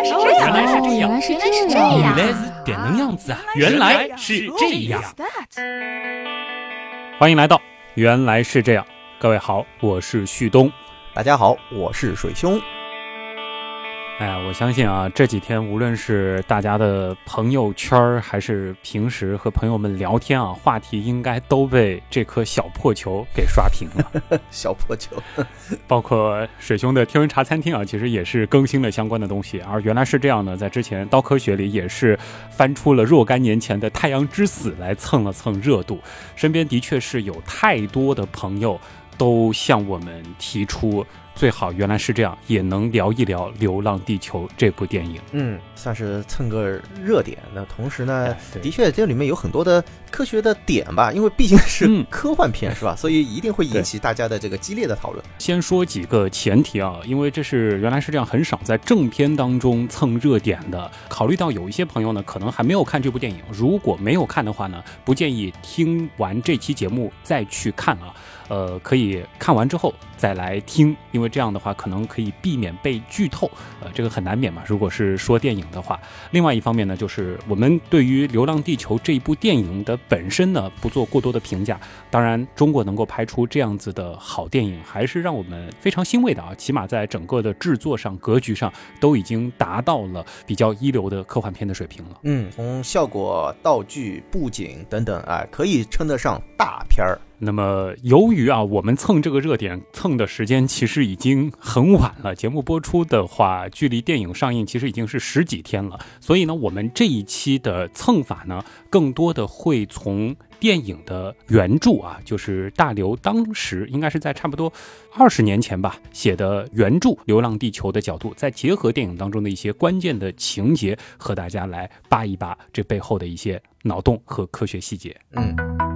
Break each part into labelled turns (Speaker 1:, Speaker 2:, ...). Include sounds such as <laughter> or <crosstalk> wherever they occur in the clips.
Speaker 1: 来是这样，
Speaker 2: 原来是这样，
Speaker 1: 原来是这样，
Speaker 2: 原来是这样子啊！原来是这样。欢迎来到原来是这样，各位好，我是旭东。
Speaker 3: 大家好，我是水兄。
Speaker 2: 哎呀，我相信啊，这几天无论是大家的朋友圈，还是平时和朋友们聊天啊，话题应该都被这颗小破球给刷屏了。<laughs>
Speaker 3: 小破球，
Speaker 2: 包括水兄的天文茶餐厅啊，其实也是更新了相关的东西。而原来是这样的，在之前刀科学里也是翻出了若干年前的太阳之死来蹭了蹭热度。身边的确是有太多的朋友都向我们提出。最好原来是这样，也能聊一聊《流浪地球》这部电影。
Speaker 3: 嗯，算是蹭个热点。那同时呢，
Speaker 2: 对
Speaker 3: 的确这里面有很多的科学的点吧，因为毕竟是
Speaker 2: 嗯
Speaker 3: 科幻片，是吧？<laughs> 所以一定会引起大家的这个激烈的讨论。
Speaker 2: 先说几个前提啊，因为这是原来是这样很少在正片当中蹭热点的。考虑到有一些朋友呢，可能还没有看这部电影，如果没有看的话呢，不建议听完这期节目再去看啊。呃，可以看完之后再来听，因为这样的话可能可以避免被剧透。呃，这个很难免嘛。如果是说电影的话，另外一方面呢，就是我们对于《流浪地球》这一部电影的本身呢，不做过多的评价。当然，中国能够拍出这样子的好电影，还是让我们非常欣慰的啊！起码在整个的制作上、格局上，都已经达到了比较一流的科幻片的水平了。
Speaker 3: 嗯，从效果、道具、布景等等啊，可以称得上大片儿。
Speaker 2: 那么，由于啊，我们蹭这个热点蹭的时间其实已经很晚了，节目播出的话，距离电影上映其实已经是十几天了，所以呢，我们这一期的蹭法呢，更多的会从电影的原著啊，就是大刘当时应该是在差不多二十年前吧写的原著《流浪地球》的角度，再结合电影当中的一些关键的情节，和大家来扒一扒这背后的一些脑洞和科学细节。
Speaker 3: 嗯。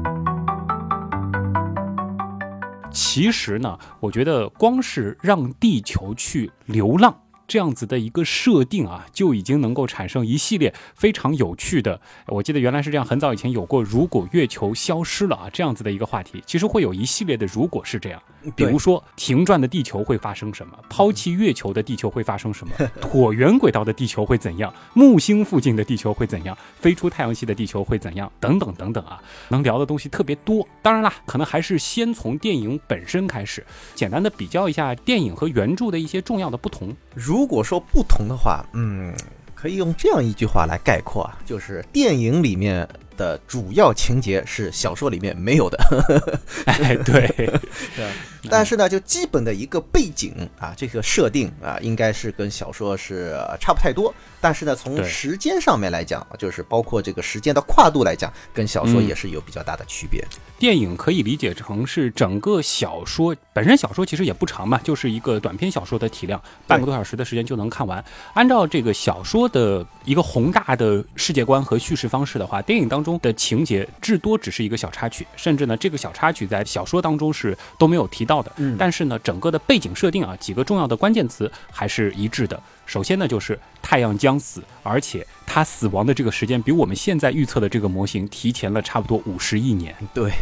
Speaker 2: 其实呢，我觉得光是让地球去流浪这样子的一个设定啊，就已经能够产生一系列非常有趣的。我记得原来是这样，很早以前有过“如果月球消失了”啊这样子的一个话题，其实会有一系列的“如果是这样”，比如说停转的地球会发生什么，抛弃月球的地球会发生什么，<laughs> 椭圆轨道的地球会怎样，木星附近的地球会怎样，飞出太阳系的地球会怎样，等等等等啊，能聊的东西特别多。当然啦，可能还是先从电影本身开始，简单的比较一下电影和原著的一些重要的不同。
Speaker 3: 如果说不同的话，嗯，可以用这样一句话来概括啊，就是电影里面的主要情节是小说里面没有的。<laughs>
Speaker 2: 哎，对，<laughs>
Speaker 3: 但是呢，就基本的一个背景啊，这个设定啊，应该是跟小说是呃差不太多。但是呢，从时间上面来讲，就是包括这个时间的跨度来讲，跟小说
Speaker 2: 嗯
Speaker 3: 也是有比较大的区别。
Speaker 2: 电影可以理解成是整个小说本身，小说其实也不长嘛，就是一个短篇小说的体量，半个多小时的时间就能看完。按照这个小说的一个宏大的世界观和叙事方式的话，电影当中的情节至多只是一个小插曲，甚至呢，这个小插曲在小说当中是都没有提到的。
Speaker 3: 嗯
Speaker 2: 但是呢，整个的背景设定啊，几个重要的关键词还是一致的。首先呢，就是太阳将死，而且它死亡的这个时间比我们现在预测的这个模型提前了差不多五十亿年。<laughs>
Speaker 3: 对，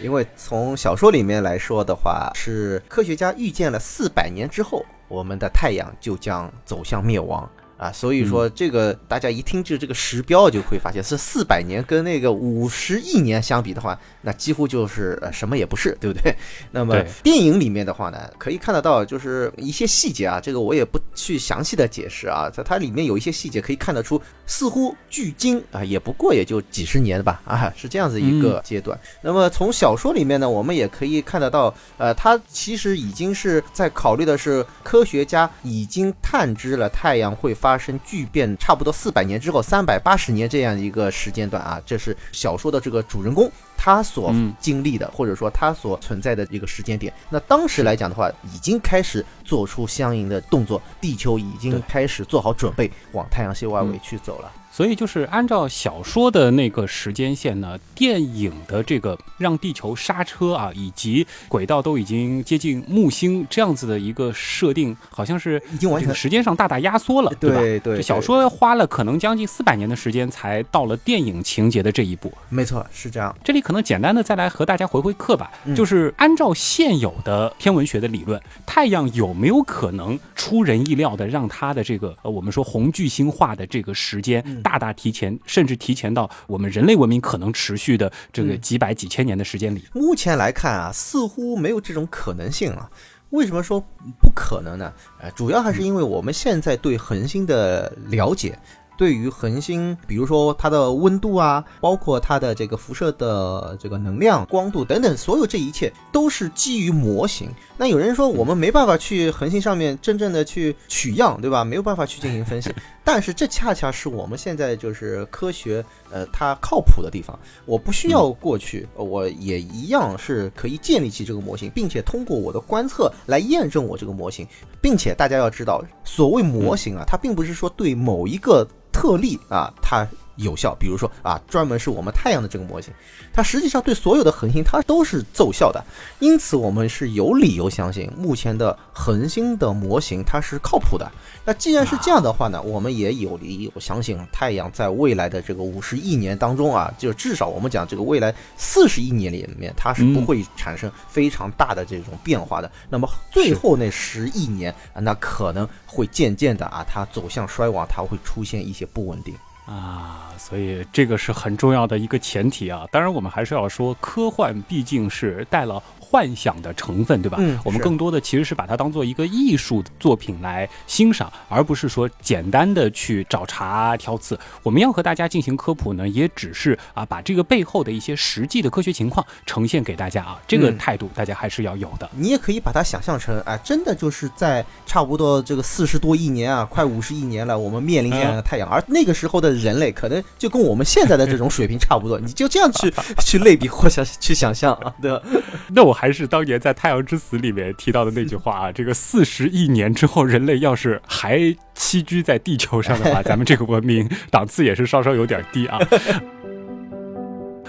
Speaker 3: 因为从小说里面来说的话，是科学家预见了四百年之后，我们的太阳就将走向灭亡。啊，所以说这个大家一听就这个时标就会发现是四百年，跟那个五十亿年相比的话，那几乎就是呃什么也不是，对不对？那么电影里面的话呢，可以看得到就是一些细节啊，这个我也不去详细的解释啊，在它里面有一些细节可以看得出，似乎距今啊也不过也就几十年吧，啊是这样子一个阶段。那么从小说里面呢，我们也可以看得到，呃，它其实已经是在考虑的是科学家已经探知了太阳会发生巨变，差不多四百年之后，三百八十年这样一个时间段啊，这是小说的这个主人公。他所
Speaker 2: 嗯
Speaker 3: 经历的，或者说他所存在的一个时间点，那当时来讲的话，已经开始做出相应的动作，地球已经开始做好准备往太阳系外围去走了。
Speaker 2: 所以就是按照小说的那个时间线呢，电影的这个让地球刹车啊，以及轨道都已经接近木星这样子的一个设定，好像是
Speaker 3: 已经完全
Speaker 2: 这个时间上大大压缩了，
Speaker 3: 对吧？
Speaker 2: 对小说花了可能将近四百年的时间才到了电影情节的这一步。
Speaker 3: 没错，是这样。
Speaker 2: 这里可能简单的再来和大家回回课吧，
Speaker 3: 嗯
Speaker 2: 就是按照现有的天文学的理论，太阳有没有可能出人意料的让它的这个呃我们说红巨星化的这个时间
Speaker 3: 嗯
Speaker 2: 大大提前，甚至提前到我们人类文明可能持续的这个
Speaker 3: 嗯
Speaker 2: 几百几千年的时间里？
Speaker 3: 目前来看啊，似乎没有这种可能性啊。为什么说不可能呢？呃，主要还是因为我们现在对恒星的了解，对于恒星，比如说它的温度啊，包括它的这个辐射的这个能量、光度等等，所有这一切都是基于模型。那有人说我们没办法去恒星上面真正的去取样，对吧？没有办法去进行分析，<laughs> 但是这恰恰是我们现在就是科学呃它靠谱的地方。我不需要过去，呃我也一样是可以建立起这个模型，并且通过我的观测来验证我这个模型，并且大家要知道，所谓模型啊，它并不是说对某一个特例啊他有效，比如说啊专门是我们太阳的这个模型，它实际上对所有的恒星它都是奏效的，因此我们是有理由相信目前的恒星的模型它是靠谱的。那既然是这样的话呢，我们也有理由相信太阳在未来的这个五十亿年当中啊，就至少我们讲这个未来四十亿年里面，它是不会产生非常大的这种变化的。那么最后那十亿年啊，那可能会渐渐的啊，它走向衰亡，它会出现一些不稳定。
Speaker 2: 啊，所以这个是很重要的一个前提啊。当然，我们还是要说，科幻毕竟是带了幻想的成分，对吧？
Speaker 3: 嗯
Speaker 2: 我们更多的其实是把它当做一个艺术作品来欣赏，而不是说简单的去找茬挑刺。我们要和大家进行科普呢，也只是啊，把这个背后的一些实际的科学情况呈现给大家啊。这个
Speaker 3: 嗯
Speaker 2: 态度大家还是要有的。
Speaker 3: 你也可以把它想象成，啊，真的就是在差不多这个四十多亿年啊，快五十亿年了，我们面临这样的太阳，而那个时候的人类可能就跟我们现在的这种水平差不多，你就这样去 <laughs> 去类比或想去想象啊，对吧？<laughs>
Speaker 2: 那我还是当年在《太阳之死》里面提到的那句话啊，<laughs> 这个四十亿年之后，人类要是还栖居在地球上的话，<laughs> 咱们这个文明档次也是稍稍有点低啊。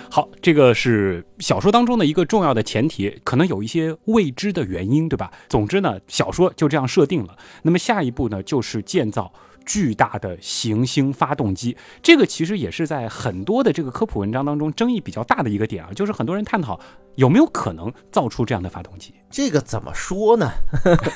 Speaker 2: 好，这个是小说当中的一个重要的前提，可能有一些未知的原因，对吧？总之呢，小说就这样设定了。那么下一步呢，就是建造巨大的行星发动机。这个其实也是在很多的这个科普文章当中争议比较大的一个点啊，就是很多人探讨有没有可能造出这样的发动机。
Speaker 3: 这个怎么说呢？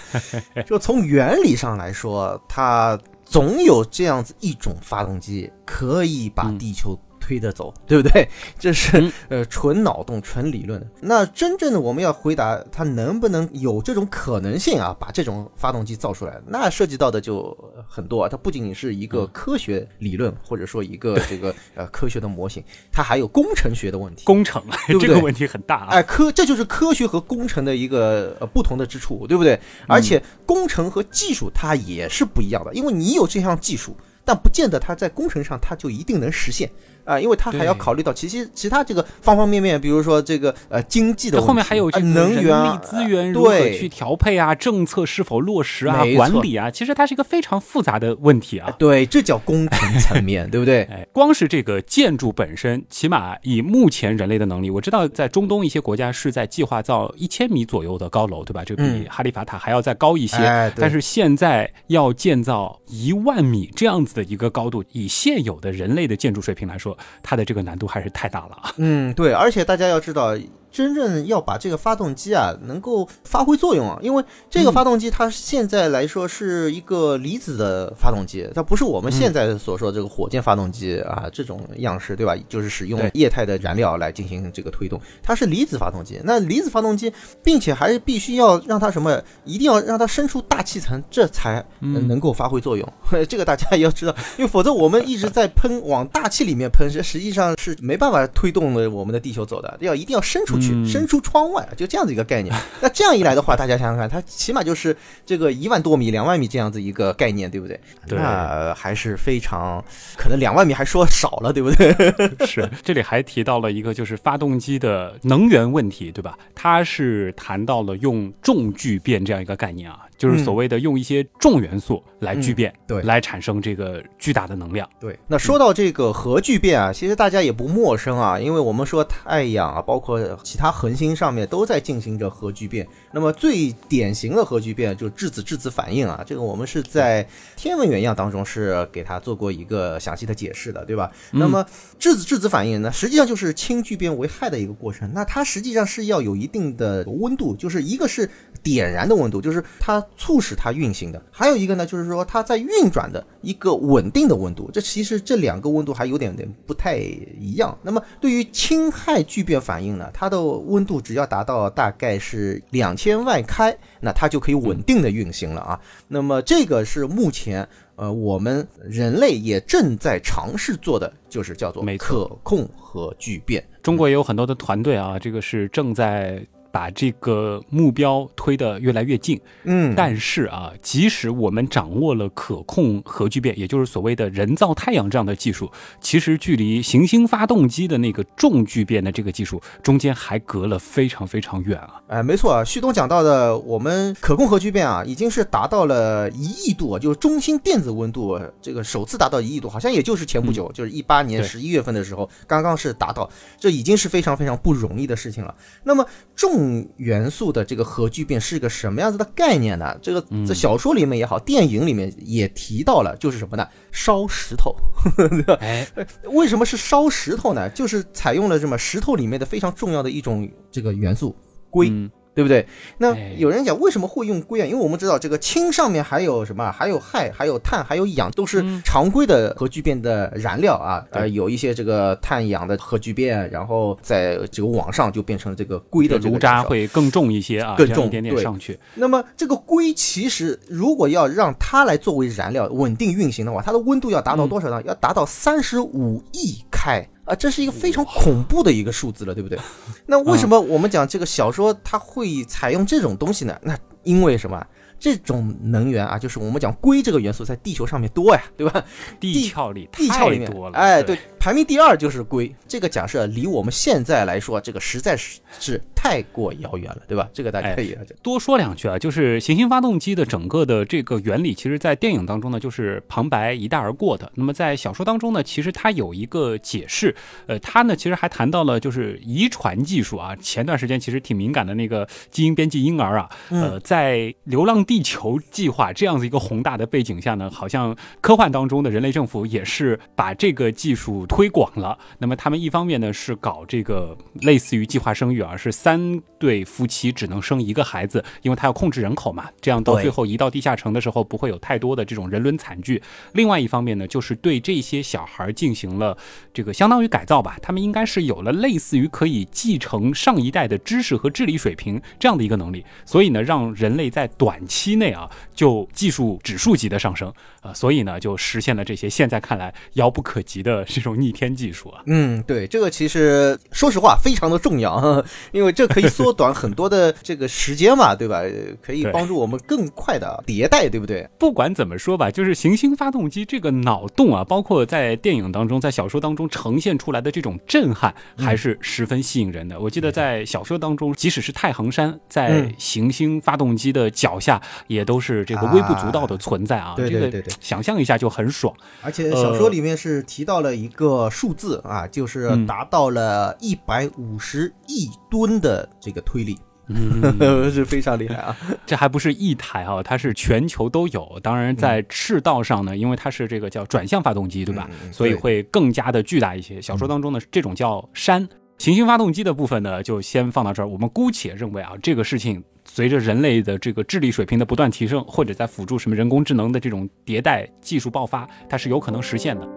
Speaker 3: <laughs> 就从原理上来说，它总有这样子一种发动机可以把
Speaker 2: 嗯
Speaker 3: 地球推着走，<laughs> 对不对？<laughs> 这是
Speaker 2: 嗯
Speaker 3: 呃纯脑洞、纯理论。那真正的我们要回答它能不能有这种可能性啊，把这种发动机造出来，那涉及到的就很多啊。它不仅仅是一个科学理论，或者说一个这个呃科学的模型，它还有工程学的问题。
Speaker 2: 工程
Speaker 3: 对不对
Speaker 2: 这个问题很大啊。
Speaker 3: 哎，科这就是科学和工程的一个呃不同的之处，对不对？而且工程和技术它也是不一样的，因为你有这项技术，但不见得它在工程上它就一定能实现啊、因为他还要考虑到其实其他这个方方面面，比如说这个呃经济的
Speaker 2: 后面还有
Speaker 3: 能源
Speaker 2: 资源如何去调配啊，政策是否落实啊管理啊，其实它是一个非常复杂的问题啊。
Speaker 3: 对，这叫工程层面，对不对？<laughs>
Speaker 2: 哎，光是这个建筑本身，起码以目前人类的能力，我知道在中东一些国家是在计划造一千米左右的高楼，对吧？这比哈利法塔还要再高一些。但是现在要建造一万米这样子的一个高度，以现有的人类的建筑水平来说，它的这个难度还是太大了啊。
Speaker 3: 嗯，对，而且大家要知道，真正要把这个发动机啊能够发挥作用啊，因为这个
Speaker 2: 嗯
Speaker 3: 发动机它现在来说是一个离子的发动机，它不是我们现在所说这个火箭发动机啊这种样式，对吧？就是使用液态的燃料来进行这个推动，它是离子发动机。那离子发动机，并且还必须要让它什么，一定要让它伸出大气层，这才能够发挥作用。<laughs> 这个大家也要知道，因为否则我们一直在喷往大气里面喷，这实际上是没办法推动了我们的地球走的，要一定要伸出去，
Speaker 2: 嗯
Speaker 3: 伸出窗外，就这样子一个概念。<laughs> 那这样一来的话，大家想想看，它起码就是这个一万多米、两万米这样子一个概念，对不对？
Speaker 2: 对
Speaker 3: 那还是非常可能两万米还说少了，对不对？<laughs>
Speaker 2: 是，这里还提到了一个就是发动机的能源问题，对吧？它是谈到了用重聚变这样一个概念啊，就是所谓的用一些重元素来聚变，
Speaker 3: 嗯对
Speaker 2: 来产生这个巨大的能量。
Speaker 3: 对，那说到这个核聚变啊，其实大家也不陌生啊，因为我们说太阳啊，包括其他恒星上面都在进行着核聚变。那么最典型的核聚变就是质子质子反应啊，这个我们是在天文原样当中是给它做过一个详细的解释的，对吧？那么质子质子反应呢，实际上就是氢聚变为氦的一个过程。那它实际上是要有一定的温度，就是一个是点燃的温度，就是它促使它运行的；还有一个呢，就是说它在运转的一个稳定的温度。这其实这两个温度还有点点不太一样。那么对于氢氦聚变反应呢，它的温度只要达到大概是两千万开，那它就可以稳定的运行了啊。那么这个是目前。呃，我们人类也正在尝试做的，就是叫做可控核聚变。
Speaker 2: 中国也有很多的团队啊，这个是正在把这个目标推得越来越近。
Speaker 3: 嗯
Speaker 2: 但是啊，即使我们掌握了可控核聚变，也就是所谓的人造太阳这样的技术，其实距离行星发动机的那个重聚变的这个技术中间还隔了非常非常远啊。
Speaker 3: 哎，没错啊，旭东讲到的，我们可控核聚变啊，已经是达到了一亿度啊，就是中心电子温度这个首次达到一亿度，好像也就是前不久，就是一八年
Speaker 2: 对
Speaker 3: 十一月份的时候，刚刚是达到，这已经是非常非常不容易的事情了。那么重元素的这个核聚变是个什么样子的概念呢？这个在小说里面也好，电影里面也提到了，就是什么呢？烧石头。<laughs>
Speaker 2: 哎，
Speaker 3: 为什么是烧石头呢？就是采用了什么石头里面的非常重要的一种这个元素硅。
Speaker 2: 嗯
Speaker 3: 对不对？那
Speaker 2: 哎
Speaker 3: 有人讲为什么会用硅啊？因为我们知道这个氢上面还有什么？还有氦，还有碳，还有氧，都是
Speaker 2: 嗯
Speaker 3: 常规的核聚变的燃料啊。呃，有一些这个碳氧的核聚变，然后在这个网上就变成了这个硅的这个
Speaker 2: 炉渣会更重一些啊，
Speaker 3: 更重
Speaker 2: 一点点
Speaker 3: 对
Speaker 2: 上去。
Speaker 3: 那么这个硅其实如果要让它来作为燃料稳定运行的话，它的温度要达到多少呢？要达到三十五亿开啊，这是一个非常恐怖的一个数字了，对不对？<laughs> 那为什么我们讲这个小说它会采用这种东西呢？那因为什么？这种能源啊，就是我们讲硅这个元素在地球上面多呀，对吧？
Speaker 2: 地壳里
Speaker 3: 地壳里面
Speaker 2: 多了，
Speaker 3: 哎，对，排名第二就是硅。这个假设离我们现在来说，这个实在是是太过遥远了，对吧？这个大家
Speaker 2: 哎
Speaker 3: 可以了解。
Speaker 2: 多说两句啊，就是行星发动机的整个的这个原理，其实在电影当中呢，就是旁白一带而过的。那么在小说当中呢，其实它有一个解释，呃，它呢其实还谈到了就是遗传技术啊。前段时间其实挺敏感的那个基因编辑婴儿啊，呃，在《流浪地球》计划这样子一个宏大的背景下呢，好像科幻当中的人类政府也是把这个技术推广了。那么他们一方面呢是搞这个类似于计划生育啊，是三对夫妻只能生一个孩子，因为他要控制人口嘛，这样到最后移到地下城的时候不会有太多的这种人伦惨剧。另外一方面呢，就是对这些小孩进行了这个相当于改造吧，他们应该是有了类似于可以继承上一代的知识和智力水平这样的一个能力，所以呢，让人类在短期内啊就技术指数级的上升啊、呃所以呢就实现了这些现在看来遥不可及的这种逆天技术啊。
Speaker 3: 嗯，对，这个其实说实话非常的重要，呵 <laughs> 呵因为这可以缩短很多的这个时间嘛，<laughs> 对吧？呃可以帮助我们更快的迭代，对不对？
Speaker 2: 不管怎么说吧，就是行星发动机这个脑洞啊，包括在电影当中、在小说当中呈现出来的这种震撼，还是十分吸引人的。我记得在小说当中，即使是太行山，在
Speaker 3: 嗯
Speaker 2: 行星发动机的脚下，也都是这个微不足道的存在啊。
Speaker 3: 对对对对
Speaker 2: 这个想象一下就很爽。
Speaker 3: 而且小说里面是提到了一个数字啊，就是
Speaker 2: 嗯
Speaker 3: 达到了一百五十亿吨的这个推力，
Speaker 2: 嗯，<laughs>
Speaker 3: 是非常厉害啊。
Speaker 2: 这还不是一台啊，它是全球都有。当然，在赤道上呢，因为它是这个叫转向发动机，对吧？所以会更加的巨大一些。小说当中呢，这种叫山。行星发动机的部分呢，就先放到这儿。我们姑且认为啊，这个事情随着人类的这个智力水平的不断提升，或者在辅助什么人工智能的这种迭代技术爆发，它是有可能实现的。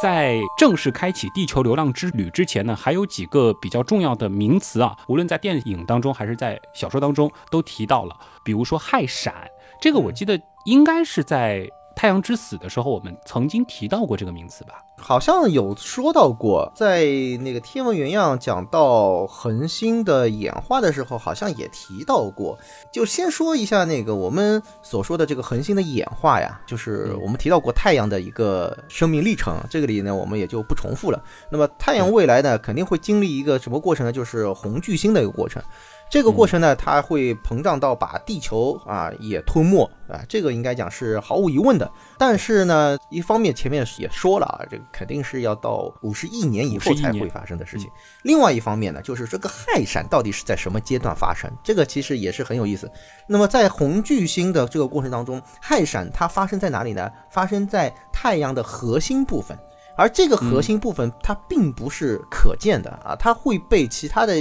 Speaker 2: 在正式开启地球流浪之旅之前呢，还有几个比较重要的名词啊，无论在电影当中还是在小说当中都提到了。比如说氦闪，这个我记得应该是在《太阳之死》的时候，我们曾经提到过这个名词吧？
Speaker 3: 好像有说到过，在那个天文原样讲到恒星的演化的时候，好像也提到过。就先说一下那个我们所说的这个恒星的演化呀，就是我们提到过太阳的一个生命历程，这个里呢我们也就不重复了。那么太阳未来呢肯定会经历一个什么过程呢？就是红巨星的一个过程。这个过程呢，它会膨胀到把地球啊也吞没啊，这个应该讲是毫无疑问的。但是呢，一方面前面也说了啊，这个肯定是要到五十亿年以后才会发生的事情。另外一方面呢，就是这个氦闪到底是在什么阶段发生，这个其实也是很有意思。那么在红巨星的这个过程当中，氦闪它发生在哪里呢？发生在太阳的核心部分。而这个核心部分它并不是可见的啊，它会被其他的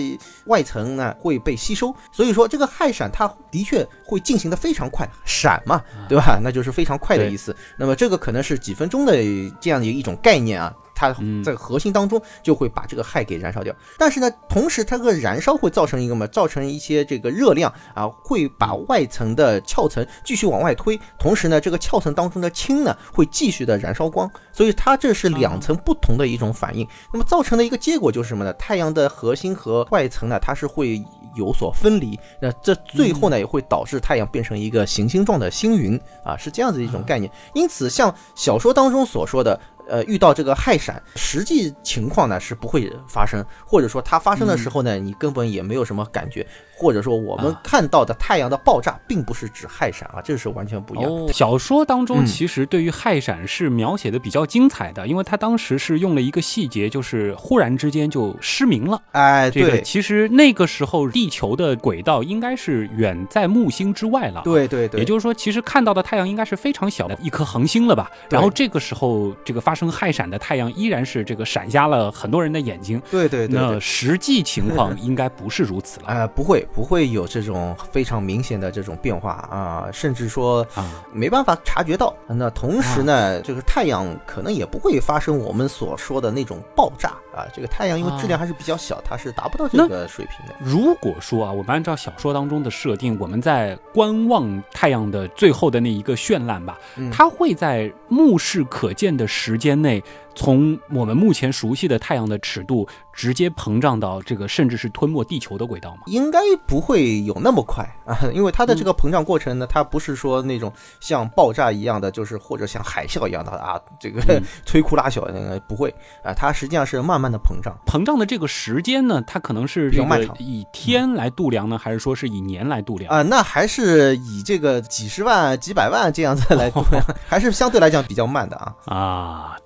Speaker 3: 外层呢会被吸收，所以说这个氦闪它的确会进行的非常快，闪嘛，对吧？那就是非常快的意思。那么这个可能是几分钟的这样的一种概念啊。它在核心当中就会把这个氦给燃烧掉，但是呢，同时它这个燃烧会造成一个嘛，造成一些这个热量啊，会把外层的壳层继续往外推，同时呢，这个壳层当中的氢呢会继续的燃烧光，所以它这是两层不同的一种反应。那么造成的一个结果就是什么呢？太阳的核心和外层呢，它是会有所分离，那这最后呢也会导致太阳变成一个行星状的星云啊，是这样子一种概念。因此，像小说当中所说的。呃，遇到这个氦闪，实际情况呢是不会发生，或者说它发生的时候呢，你根本也没有什么感觉。或者说，我们看到的太阳的爆炸，并不是指氦闪啊，这是完全不一样。
Speaker 2: 小说当中其实对于氦闪是描写的比较精彩的，因为他当时是用了一个细节，就是忽然之间就失明了。
Speaker 3: 哎，
Speaker 2: 对，其实那个时候地球的轨道应该是远在木星之外了。
Speaker 3: 对对对，
Speaker 2: 也就是说，其实看到的太阳应该是非常小的一颗恒星了吧？然后这个时候，这个发生氦闪的太阳依然是这个闪瞎了很多人的眼睛。
Speaker 3: 对对对，
Speaker 2: 那实际情况应该不是如此了。
Speaker 3: 哎，不会。不会有这种非常明显的这种变化啊，甚至说啊。没办法察觉到。那同时呢，就是太阳可能也不会发生我们所说的那种爆炸啊。这个太阳因为质量还是比较小，它是达不到这个水平的。
Speaker 2: 如果说啊，我们按照小说当中的设定，我们在观望太阳的最后的那一个绚烂吧，它会在目视可见的时间内。从我们目前熟悉的太阳的尺度直接膨胀到这个，甚至是吞没地球的轨道吗？
Speaker 3: 应该不会有那么快啊，因为它的这个膨胀过程呢，它不是说那种像爆炸一样的，就是或者像海啸一样的啊，这个 <laughs> 摧枯拉朽那个不会啊，它实际上是慢慢的膨胀。
Speaker 2: 膨胀的这个时间呢，它可能是
Speaker 3: 比较漫长，
Speaker 2: 以天来度量呢，还是说是以年来度量
Speaker 3: 啊？那还是以这个几十万、几百万这样子来度量，<laughs> 还是相对来讲比较慢的啊
Speaker 2: 啊。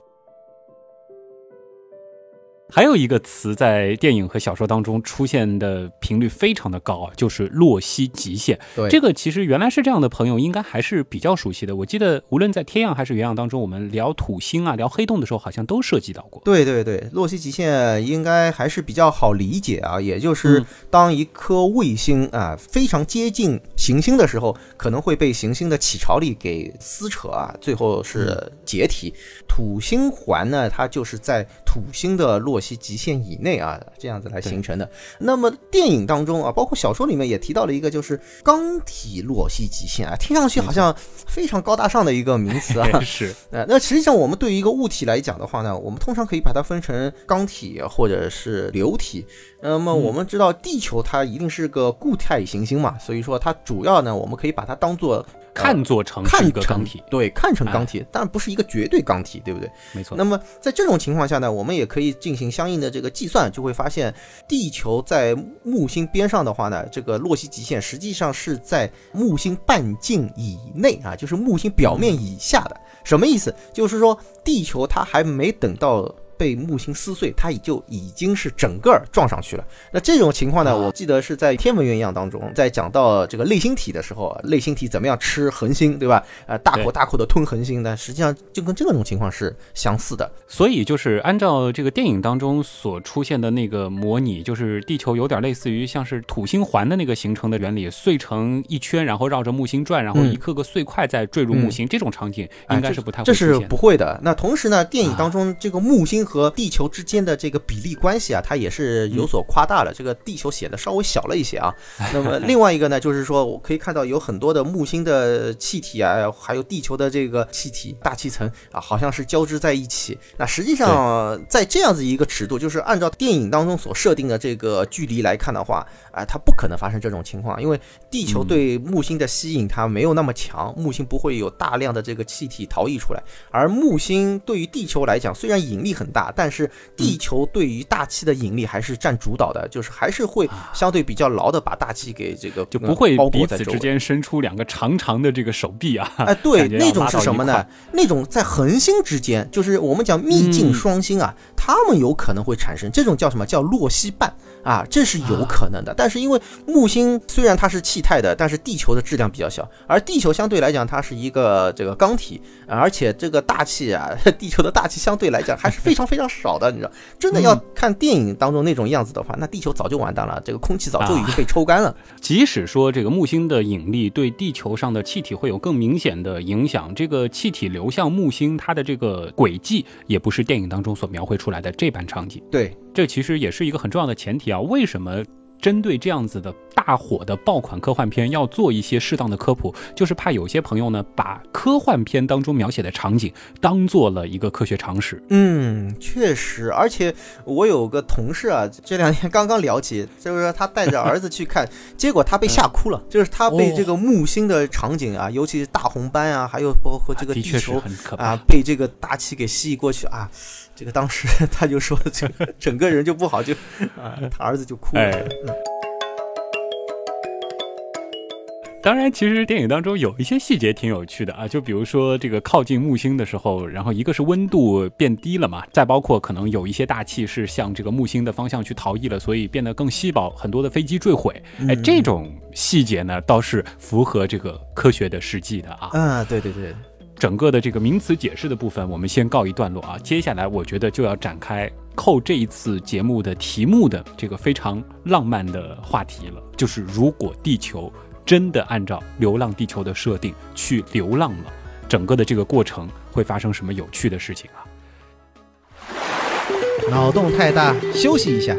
Speaker 2: 还有一个词在电影和小说当中出现的频率非常的高啊，就是洛希极限。
Speaker 3: 对，
Speaker 2: 这个其实原来是这样的朋友应该还是比较熟悉的。我记得无论在天样还是原样当中，我们聊土星啊、聊黑洞的时候，好像都涉及到过。
Speaker 3: 对对对，洛希极限应该还是比较好理解啊，也就是当一颗卫星啊非常接近行星的时候，可能会被行星的起潮力给撕扯啊，最后是解体。土星环呢，它就是在土星的洛。其极限以内啊，这样子来形成的。那么电影当中啊，包括小说里面也提到了一个，就是钢体洛希极限啊，听上去好像非常高大上的一个名词啊。<laughs>
Speaker 2: 是。
Speaker 3: 呃，那实际上我们对于一个物体来讲的话呢，我们通常可以把它分成钢体或者是流体。那么我们知道地球它一定是个固态行星嘛，所以说它主要呢，我们可以把它当做。
Speaker 2: 看作成
Speaker 3: 看
Speaker 2: 一个钢体，
Speaker 3: 对，看成钢体，但不是一个绝对钢体，对不对？
Speaker 2: 没错。
Speaker 3: 那么在这种情况下呢，我们也可以进行相应的这个计算，就会发现地球在木星边上的话呢，这个洛希极限实际上是在木星半径以内啊，就是木星表面以下的。什么意思？就是说地球它还没等到。被木星撕碎，它也就已经是整个撞上去了。那这种情况呢？我记得是在天文原样当中，在讲到这个类星体的时候，类星体怎么样吃恒星，对吧？呃，大口大口的吞恒星呢，实际上就跟这种情况是相似的。
Speaker 2: 所以就是按照这个电影当中所出现的那个模拟，就是地球有点类似于像是土星环的那个形成的原理，碎成一圈，然后绕着木星转，然后一颗个碎块再坠入木星，这种场景应该是不太会
Speaker 3: 这是不会的。那同时呢，电影当中这个木星。和地球之间的这个比例关系啊，它也是有所夸大了。这个地球显得稍微小了一些啊。<laughs> 那么另外一个呢，就是说我可以看到有很多的木星的气体啊，还有地球的这个气体大气层啊，好像是交织在一起。那实际上在这样子一个尺度，就是按照电影当中所设定的这个距离来看的话，啊，它不可能发生这种情况，因为地球对木星的吸引它没有那么强，木星不会有大量的这个气体逃逸出来。而木星对于地球来讲，虽然引力很。大，但是地球对于大气的引力还是占主导的，就是还是会相对比较牢的把大气给这个
Speaker 2: 就不会
Speaker 3: 包
Speaker 2: 彼。此之间伸出两个长长的这个手臂啊。
Speaker 3: 哎，对，那种是什么呢？那种在恒星之间，就是我们讲秘境
Speaker 2: 嗯
Speaker 3: 双星啊，它们有可能会产生这种叫什么叫洛希半啊，这是有可能的。但是因为木星虽然它是气态的，但是地球的质量比较小，而地球相对来讲它是一个这个钢体，啊而且这个大气啊，<laughs> 地球的大气相对来讲还是非常非常少的，你知道，真的要看电影当中那种样子的话，那地球早就完蛋了，这个空气早就已经被抽干了。<laughs>
Speaker 2: 即使说这个木星的引力对地球上的气体会有更明显的影响，这个气体流向木星，它的这个轨迹也不是电影当中所描绘出来的这般场景。
Speaker 3: 对，
Speaker 2: 这其实也是一个很重要的前提啊。为什么针对这样子的大火的爆款科幻片要做一些适当的科普？就是怕有些朋友呢把科幻片当中描写的场景当做了一个科学常识。
Speaker 3: 嗯，确实，而且我有个同事啊，这两天刚刚聊起，就是说他带着儿子去看，结果他被吓哭了，就是他被这个木星的场景啊，尤其是大红斑啊，还有包括这个地
Speaker 2: 的确是
Speaker 3: 球
Speaker 2: 很可怕。
Speaker 3: 啊，被这个大气给吸过去啊，这个当时他就说，这个整个人就不好，就啊，他儿子就哭了。
Speaker 2: 哎当然，其实电影当中有一些细节挺有趣的啊，就比如说这个靠近木星的时候，然后一个是温度变低了嘛，再包括可能有一些大气是向这个木星的方向去逃逸了，所以变得更稀薄，很多的飞机坠毁。哎，这种细节呢倒是符合这个科学的实际的啊。
Speaker 3: 嗯，对对对，
Speaker 2: 整个的这个名词解释的部分，我们先告一段落啊。接下来，我觉得就要展开扣这一次节目的题目的这个非常浪漫的话题了，就是如果地球真的按照《流浪地球》的设定去流浪了，整个的这个过程会发生什么有趣的事情啊？
Speaker 3: 脑洞太大，休息一下。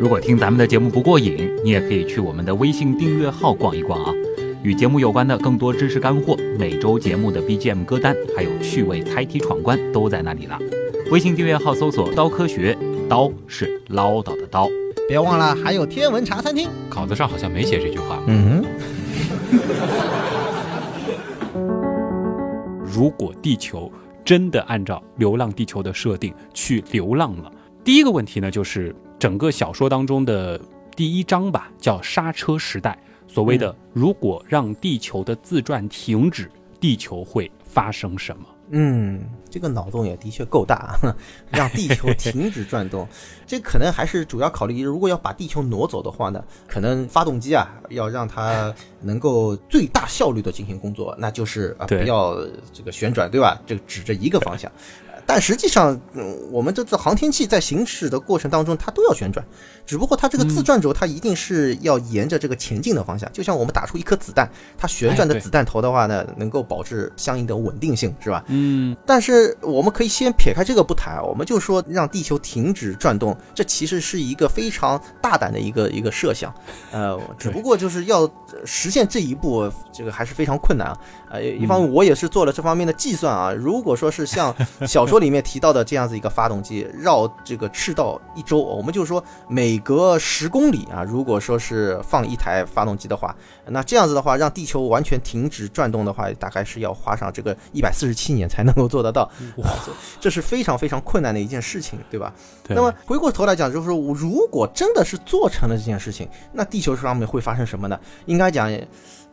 Speaker 2: 如果听咱们的节目不过瘾，你也可以去我们的微信订阅号逛一逛啊。与节目有关的更多知识干货，每周节目的 BGM 歌单，还有趣味猜题闯关都在那里了。微信订阅号搜索“刀科学”，刀是唠叨的刀。
Speaker 3: 别忘了还有天文茶餐厅。
Speaker 2: 稿子上好像没写这句话。
Speaker 3: 嗯 <laughs>
Speaker 2: 如果地球真的按照《流浪地球》的设定去流浪了，第一个问题呢，就是整个小说当中的第一章吧，叫刹车时代。所谓的如果让地球的自转停止，地球会发生什么？
Speaker 3: 嗯，这个脑洞也的确够大啊，<laughs> 让地球停止转动，<laughs> 这可能还是主要考虑，如果要把地球挪走的话呢，可能发动机啊要让它能够最大效率的进行工作，那就是啊
Speaker 2: 对
Speaker 3: 不要这个旋转，对吧？这个指着一个方向。但实际上，嗯，我们这这航天器在行驶的过程当中，它都要旋转，只不过它这个自转轴它一定是要沿着这个前进的方向，就像我们打出一颗子弹，它旋转的子弹头的话呢，能够保持相应的稳定性，是吧？
Speaker 2: 嗯，
Speaker 3: 但是我们可以先撇开这个不谈，我们就说让地球停止转动，这其实是一个非常大胆的一个一个设想，呃，<laughs> 只不过就是要呃实现这一步，这个还是非常困难啊。呃，一方面我也是做了这方面的计算啊，如果说是像小说里面提到的这样子一个发动机绕这个赤道一周，我们就说每隔十公里啊，如果说是放一台发动机的话，那这样子的话，让地球完全停止转动的话，大概是要花上这个一百四十七年才能够做得到，哇这这是非常非常困难的一件事情，对吧？
Speaker 2: 对
Speaker 3: 那么回过头来讲，就是说如果真的是做成了这件事情，那地球上面会发生什么呢？应该讲，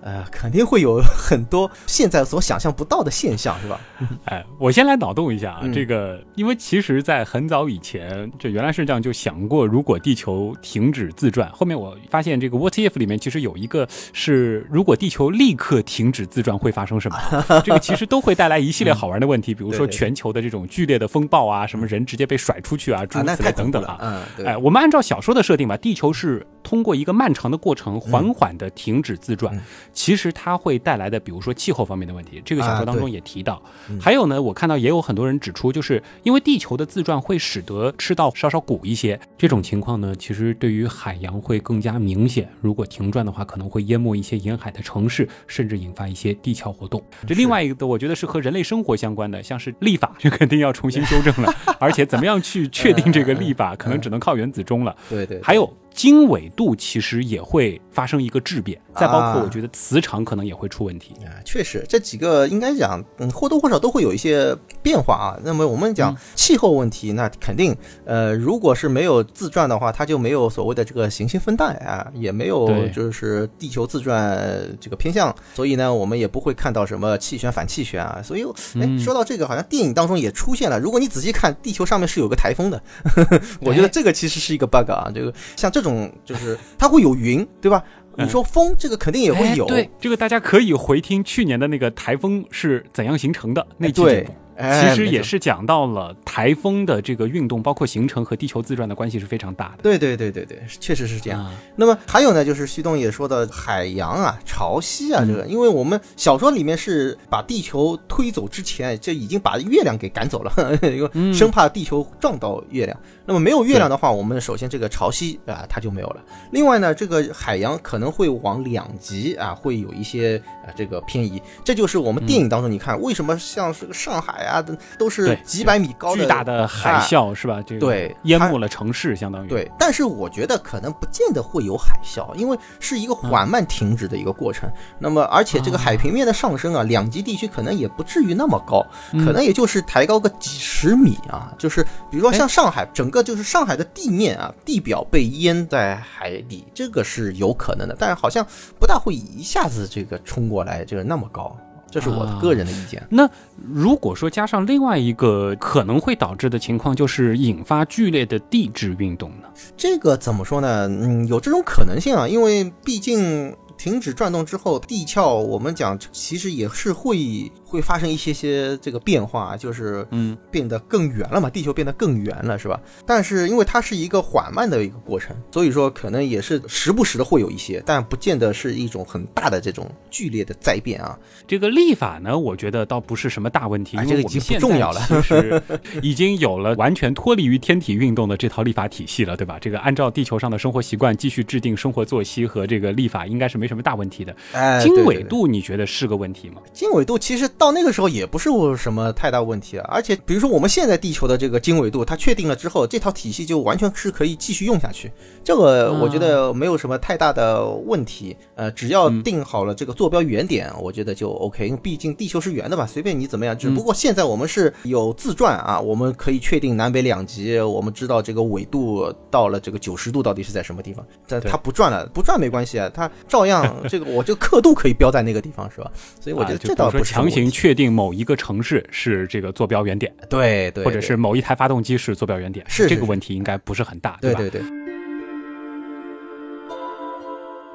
Speaker 3: 呃，肯定会有很多现在所想象不到的现象，是吧？<laughs>
Speaker 2: 哎，我先来脑洞一下啊，
Speaker 3: 嗯
Speaker 2: 这个，因为其实，在很早以前，这原来是这样，就想过，如果地球停止自转，后面我发现这个 What If 里面其实有一个是，如果地球立刻停止自转会发生什么？<laughs> 这个其实都会带来一系列好玩的问题，比如说全球的这种剧烈的风暴啊，什么人直接被甩出去啊，诸
Speaker 3: 啊，
Speaker 2: 如此类等等啊。哎，我们按照小说的设定吧，地球是通过一个漫长的过程，缓缓的停止自转。
Speaker 3: 嗯
Speaker 2: 其实它会带来的，比如说气候方面的问题，这个小
Speaker 3: 啊
Speaker 2: 说当中也提到。
Speaker 3: 嗯
Speaker 2: 还有呢，我看到也有很多人指出，就是因为地球的自转会使得赤道稍稍鼓一些，这种情况呢，其实对于海洋会更加明显。如果停转的话，可能会淹没一些沿海的城市，甚至引发一些地壳活动。这另外一个，我觉得是和人类生活相关的，像是立法，<laughs> 这肯定要重新修正了。而且怎么样去确定这个立法，可能只能靠原子钟了。
Speaker 3: 对对，
Speaker 2: 还有经纬度其实也会发生一个质变，再包括
Speaker 3: 啊
Speaker 2: 我觉得磁场可能也会出问题。
Speaker 3: 啊，确实，这几个应该讲，嗯，或多或少都会有一些变化啊。那么我们讲
Speaker 2: 嗯
Speaker 3: 气候问题，那肯定，呃，如果是没有自转的话，它就没有所谓的这个行星分带啊，也没有就是地球自转这个偏向，所以呢，我们也不会看到什么气旋反气旋啊。所以，哎，
Speaker 2: 嗯
Speaker 3: 说到这个，好像电影当中也出现了。如果你仔细看，地球上面是有个台风的，<laughs> 我觉得
Speaker 2: 哎
Speaker 3: 这个其实是一个 bug 啊。这个像这种就是它会有云，<laughs> 对吧？你说风，这个肯定也会有。
Speaker 2: 哎对，这个大家可以回听去年的那个台风是怎样形成的那期节目。，
Speaker 3: 哎
Speaker 2: 其实也是讲到了台风的这个运动，包括形成和地球自转的关系是非常大的。
Speaker 3: 对对对对对，确实是这样。
Speaker 2: 啊
Speaker 3: 那么还有呢，就是旭东也说的海洋啊、潮汐啊，这个，因为我们小说里面是把地球推走之前，就已经把月亮给赶走了，<laughs> 因为
Speaker 2: 嗯
Speaker 3: 生怕地球撞到月亮。那么没有月亮的话，我们首先这个潮汐啊、它就没有了。另外呢，这个海洋可能会往两极啊，会有一些啊、这个偏移。这就是我们电影当中你看，为什么像是个上海啊，都都是几百米高的
Speaker 2: 巨大的海
Speaker 3: 啊
Speaker 2: 啸是吧？这个
Speaker 3: 对
Speaker 2: 淹没了城市，相当于。
Speaker 3: 对，但是我觉得可能不见得会有海啸，因为是一个缓慢停止的一个过程。那么，而且这个海平面的上升啊，两极地区可能也不至于那么高，可能也就是抬高个几十米啊。就是比如说像上海，整个就是上海的地面啊，地表被淹在海底，这个是有可能的，但是好像不大会一下子这个冲过来，这个那么高。这是我的个人的意见。
Speaker 2: 那如果说加上另外一个可能会导致的情况，就是引发剧烈的地质运动呢？
Speaker 3: 这个怎么说呢？嗯，有这种可能性啊，因为毕竟停止转动之后，地壳我们讲其实也是会会发生一些些这个变化，就是
Speaker 2: 嗯
Speaker 3: 变得更圆了嘛，地球变得更圆了，是吧？但是因为它是一个缓慢的一个过程，所以说可能也是时不时的会有一些，但不见得是一种很大的这种剧烈的灾变啊。
Speaker 2: 这个历法呢，我觉得倒不是什么大问题，
Speaker 3: 哎
Speaker 2: 因为
Speaker 3: 这个已经不
Speaker 2: 我们现
Speaker 3: 重要了
Speaker 2: 在其实已经有了完全脱离于天体运动的这套历法体系了，对吧？这个按照地球上的生活习惯继续制定生活作息和这个历法，应该是没什么大问题的。
Speaker 3: 哎，
Speaker 2: 经纬度你觉得是个问题吗？
Speaker 3: 经纬度其实到那个时候也不是什么太大问题啊，而且比如说我们现在地球的这个经纬度，它确定了之后，这套体系就完全是可以继续用下去，这个我觉得没有什么太大的问题。呃，只要定好了这个坐标原点，我觉得就 OK，因为毕竟地球是圆的嘛，随便你怎么样。只不过现在我们是有自转啊，我们可以确定南北两极，我们知道这个纬度到了这个九十度到底是在什么地方。但它不转了，不转没关系啊，它照样这个我就刻度可以标在那个地方，是吧？所以我觉得这倒不是什么
Speaker 2: 确定某一个城市是这个坐标原点，
Speaker 3: 对对，
Speaker 2: 或者是某一台发动机是坐标原点，
Speaker 3: 是
Speaker 2: 这个问题应该不是很大，吧？
Speaker 3: 对对对，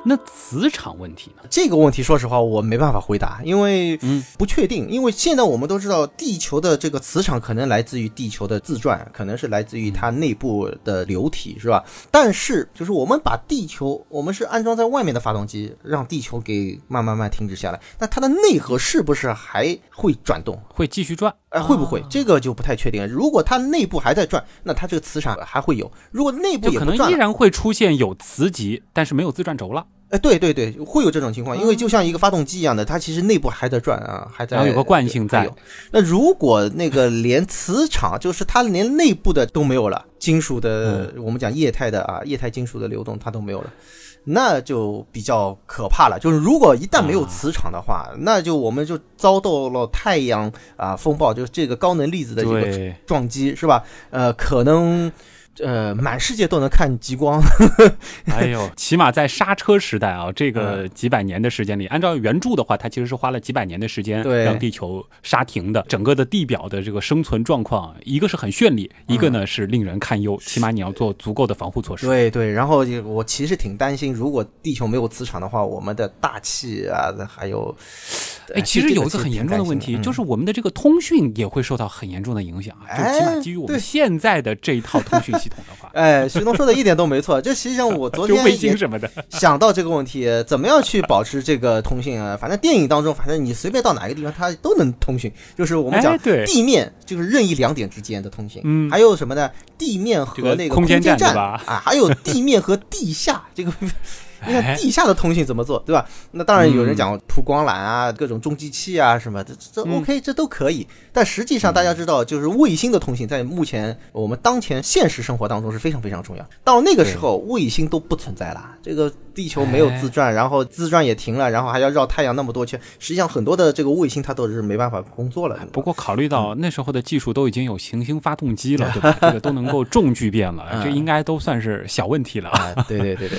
Speaker 2: 那磁场问题呢？
Speaker 3: 这个问题说实话我没办法回答，因为
Speaker 2: 嗯
Speaker 3: 不确定。因为现在我们都知道，地球的这个磁场可能来自于地球的自转，可能是来自于它内部的流体，是吧？但是就是我们把地球，我们是安装在外面的发动机，让地球给慢慢慢停止下来，那它的内核是不是还会转动？
Speaker 2: 会继续转？
Speaker 3: 哎，会不会
Speaker 2: 啊？
Speaker 3: 这个就不太确定了。如果它内部还在转，那它这个磁场还会有；如果内部
Speaker 2: 也可能依然会出现有磁极，但是没有自转轴了，
Speaker 3: 哎，对对对，会有这种情况，因为就像一个发动机一样的，它其实内部还在转啊，还在
Speaker 2: 然后有个惯性在。
Speaker 3: 那如果那个连磁场，就是它连内部的都没有了，金属的，我们讲液态的啊，液态金属的流动它都没有了。那就比较可怕了，就是如果一旦没有磁场的话，那就我们就遭到了太阳啊风暴，就是这个高能粒子的一个，撞击，是吧？呃，可能呃满世界都能看极光，<laughs>
Speaker 2: 哎呦，起码在刹车时代啊，这
Speaker 3: 嗯
Speaker 2: 个几百年的时间里，按照原著的话，它其实是花了几百年的时间
Speaker 3: 对
Speaker 2: 让地球刹停的。整个的地表的这个生存状况，一个是很绚丽，一个呢是令人堪忧。起码你要做足够的防护措施。
Speaker 3: 嗯对对，然后我其实挺担心，如果地球没有磁场的话，我们的大气啊，还有，
Speaker 2: 哎，其实有一个很严重的问题，就是是我们的这个通讯也会受到很严重的影响啊。就
Speaker 3: 哎
Speaker 2: 起码基于我们现在的这一套通讯系统的话，<laughs>
Speaker 3: 哎，徐东说的一点都没错。这实际上我昨 <laughs>
Speaker 2: 就卫
Speaker 3: 天也
Speaker 2: 星什么的，<laughs>
Speaker 3: 想到这个问题，怎么样去保持这个通讯啊？反正电影当中，反正你随便到哪个地方，它都能通讯。就是我们讲地面，就是任意两点之间的通信。
Speaker 2: 嗯
Speaker 3: 还有什么呢？地面和那个
Speaker 2: 空间
Speaker 3: 间
Speaker 2: 站吧
Speaker 3: 啊，还有地面和地下这个。你看地下的通信怎么做，对吧？那当然有人讲铺光缆啊，各种中继器啊什么，这这 OK，这都可以。但实际上大家知道，就是卫星的通信在目前我们当前现实生活当中是非常非常重要。到那个时候，卫星都不存在了，这个地球没有自转，然后自转也停了，然后还要绕太阳那么多圈，实际上很多的这个卫星它都是没办法工作了。
Speaker 2: 不过考虑到那时候的技术都已经有行星发动机了，<laughs> 对吧？这个都能够重聚变了，这应该都算是小问题了
Speaker 3: 啊！对对对对。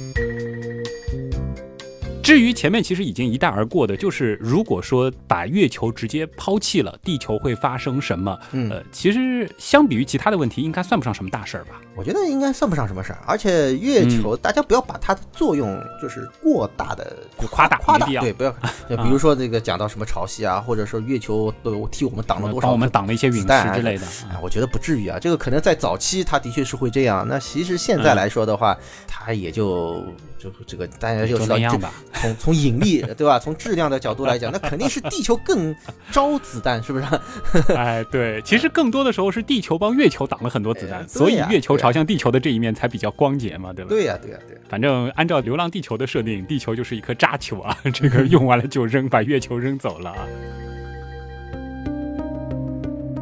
Speaker 2: 至于前面其实已经一带而过的，就是如果说把月球直接抛弃了，地球会发生什么？呃，其实相比于其他的问题，应该算不上什么大事儿吧？
Speaker 3: 我觉得应该算不上什么事儿。而且月球，大家不要把它的作用就是过大的
Speaker 2: 夸大
Speaker 3: 夸大，对，不要。就比如说这个讲到什么潮汐啊，或者说月球都替我们挡了多少，
Speaker 2: 帮我们挡了一些陨石之类的。
Speaker 3: 啊，我觉得不至于啊。这个可能在早期，它的确是会这样。那其实现在来说的话，它也就。就这个大家就知道，从从引力对吧？从质量的角度来讲，那肯定是地球更招子弹，是不是？<laughs>
Speaker 2: 哎，对，其实更多的时候是地球帮月球挡了很多子弹，所以月球朝向地球的这一面才比较光洁嘛，对吧？
Speaker 3: 对呀，对呀，对。
Speaker 2: 反正按照《流浪地球》的设定，地球就是一颗渣球啊，<laughs> 这个用完了就扔，把月球扔走了啊。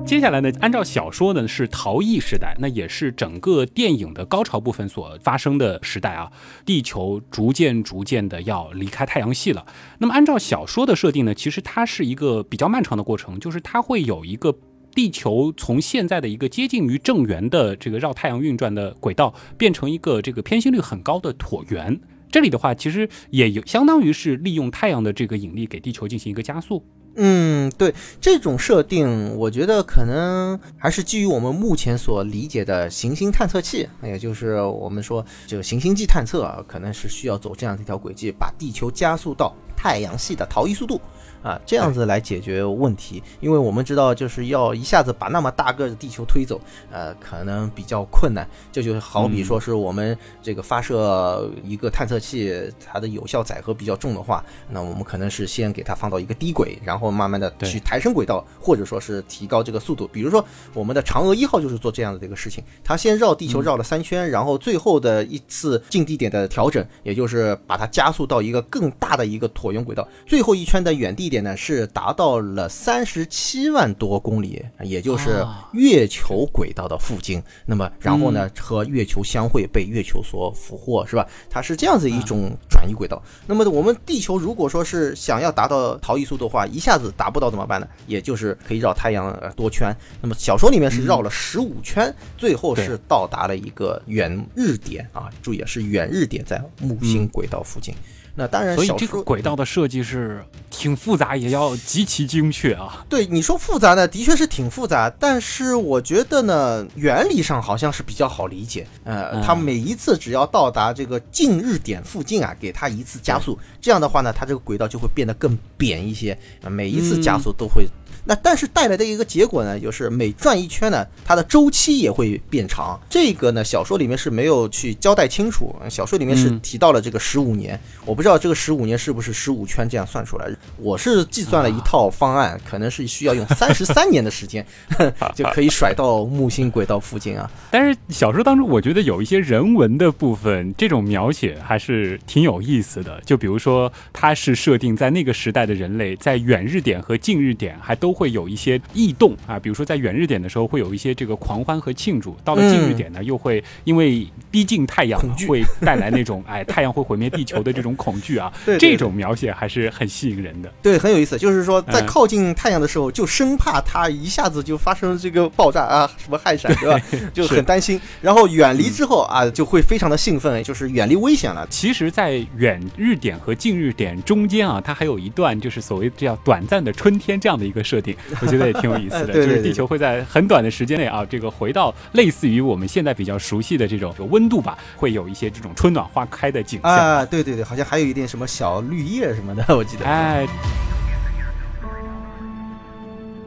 Speaker 2: 接下来呢，按照小说呢是逃逸时代，那也是整个电影的高潮部分所发生的时代啊。地球逐渐逐渐的要离开太阳系了。那么按照小说的设定呢，其实它是一个比较漫长的过程，就是它会有一个地球从现在的一个接近于正圆的这个绕太阳运转的轨道，变成一个这个偏心率很高的椭圆。这里的话，其实也有相当于是利用太阳的这个引力给地球进行一个加速。
Speaker 3: 嗯，对这种设定，我觉得可能还是基于我们目前所理解的行星探测器，也就是我们说这个行星际探测啊，可能是需要走这样的一条轨迹，把地球加速到太阳系的逃逸速度。啊，这样子来解决问题，因为我们知道，就是要一下子把那么大个的地球推走，呃，可能比较困难。这就好比说是我们这个发射一个探测器，它的有效载荷比较重的话，那我们可能是先给它放到一个低轨，然后慢慢的去抬升轨道，或者说是提高这个速度。比如说我们的嫦娥一号就是做这样的一个事情，它先绕地球绕了三圈，然后最后的一次近地点的调整，也就是把它加速到一个更大的一个椭圆轨道，最后一圈的远地。点呢是达到了三十七万多公里，也就是月球轨道的附近。那么，然后呢和月球相会，被月球所俘获，是吧？它是这样子一种转移轨道。那么，我们地球如果说是想要达到逃逸速度的话，一下子达不到怎么办呢？也就是可以绕太阳多圈。那么小说里面是绕了十五圈，最后是到达了一个远日点啊！注意是远日点在木星轨道附近。那当然，
Speaker 2: 所以这个轨道的设计是挺复杂，也要极其精确啊。
Speaker 3: 对你说复杂呢，的确是挺复杂，但是我觉得呢，原理上好像是比较好理解。呃，它每一次只要到达这个近日点附近啊，给它一次加速，这样的话呢，它这个轨道就会变得更扁一些。每一次加速都会。那但是带来的一个结果呢，就是每转一圈呢，它的周期也会变长。这个呢，小说里面是没有去交代清楚。小说里面是提到了这个十五年，我不知道这个十五年是不是十五圈这样算出来。我是计算了一套方案，可能是需要用 <laughs> 三十三年的时间 <laughs> 就可以甩到木星轨道附近啊。
Speaker 2: 但是小说当中，我觉得有一些人文的部分，这种描写还是挺有意思的。就比如说，它是设定在那个时代的人类，在远日点和近日点还都。都会有一些异动啊，比如说在远日点的时候会有一些这个狂欢和庆祝，到了近日点呢，又会因为逼近太阳会带来那种哎太阳会毁灭地球的这种恐惧啊。<laughs> 这种描写还是很吸引人的。
Speaker 3: 对，很有意思，就是说在靠近太阳的时候，就生怕它一下子就发生这个爆炸啊，什么氦闪，<laughs> 对吧？就很担心。然后远离之后啊，就会非常的兴奋，就是远离危险了。
Speaker 2: 其实，在远日点和近日点中间啊，它还有一段就是所谓叫短暂的春天这样的一个设。<laughs> 我觉得也挺有意思的，<laughs> 就是地球会在很短的时间内啊，这个回到类似于我们现在比较熟悉的这种温度吧，会有一些这种春暖花开的景象
Speaker 3: 啊。对对对，好像还有一点什么小绿叶什么的，我记得。
Speaker 2: 哎，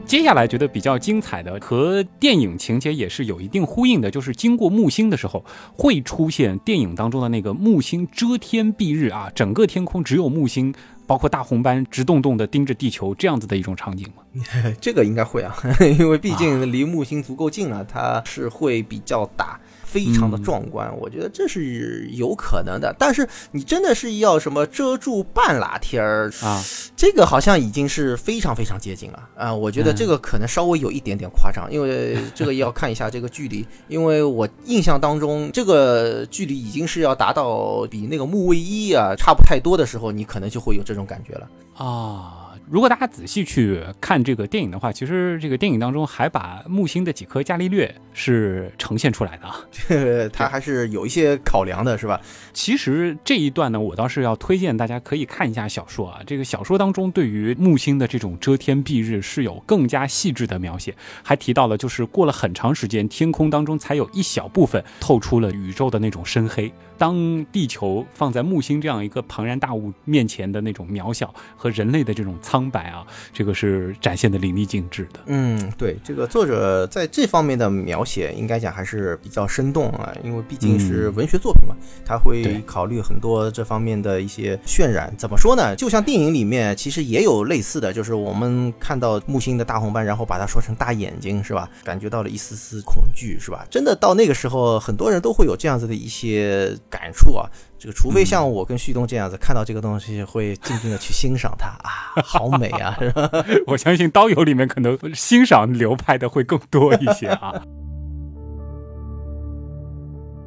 Speaker 2: 接下来觉得比较精彩的和电影情节也是有一定呼应的，就是经过木星的时候会出现电影当中的那个木星遮天蔽日啊，整个天空只有木星。包括大红斑直洞洞的盯着地球这样子的一种场景吗？<laughs>
Speaker 3: 这个应该会啊，<laughs> 因为毕竟离木星足够近了，它是会比较大。非常的壮观。我觉得这是有可能的。但是你真的是要什么遮住半拉天儿
Speaker 2: 啊？
Speaker 3: 这个好像已经是非常非常接近了啊！我觉得这个可能稍微有一点点夸张，因为这个要看一下这个距离。因为我印象当中，这个距离已经是要达到比那个木卫一啊差不太多的时候，你可能就会有这种感觉了
Speaker 2: 啊。如果大家仔细去看这个电影的话，其实这个电影当中还把木星的几颗伽利略是呈现出来
Speaker 3: 的，<laughs> 它还是有一些考量的，是吧？
Speaker 2: 其实这一段呢，我倒是要推荐大家可以看一下小说啊。这个小说当中对于木星的这种遮天蔽日是有更加细致的描写，还提到了就是过了很长时间，天空当中才有一小部分透出了宇宙的那种深黑。当地球放在木星这样一个庞然大物面前的那种渺小和人类的这种苍白啊，这个是展现的淋漓尽致的。
Speaker 3: 嗯，对，这个作者在这方面的描写应该讲还是比较生动啊，因为毕竟是文学作品嘛，他会考虑很多这方面的一些渲染。怎么说呢？就像电影里面其实也有类似的，就是我们看到木星的大红斑，然后把它说成大眼睛，是吧？感觉到了一丝丝恐惧，是吧？真的到那个时候，很多人都会有这样子的一些。感触啊，这个除非像我跟旭东这样子看到这个东西，会静静的去欣赏它啊，好美啊！<laughs>
Speaker 2: 我相信刀友里面可能欣赏流派的会更多一些啊。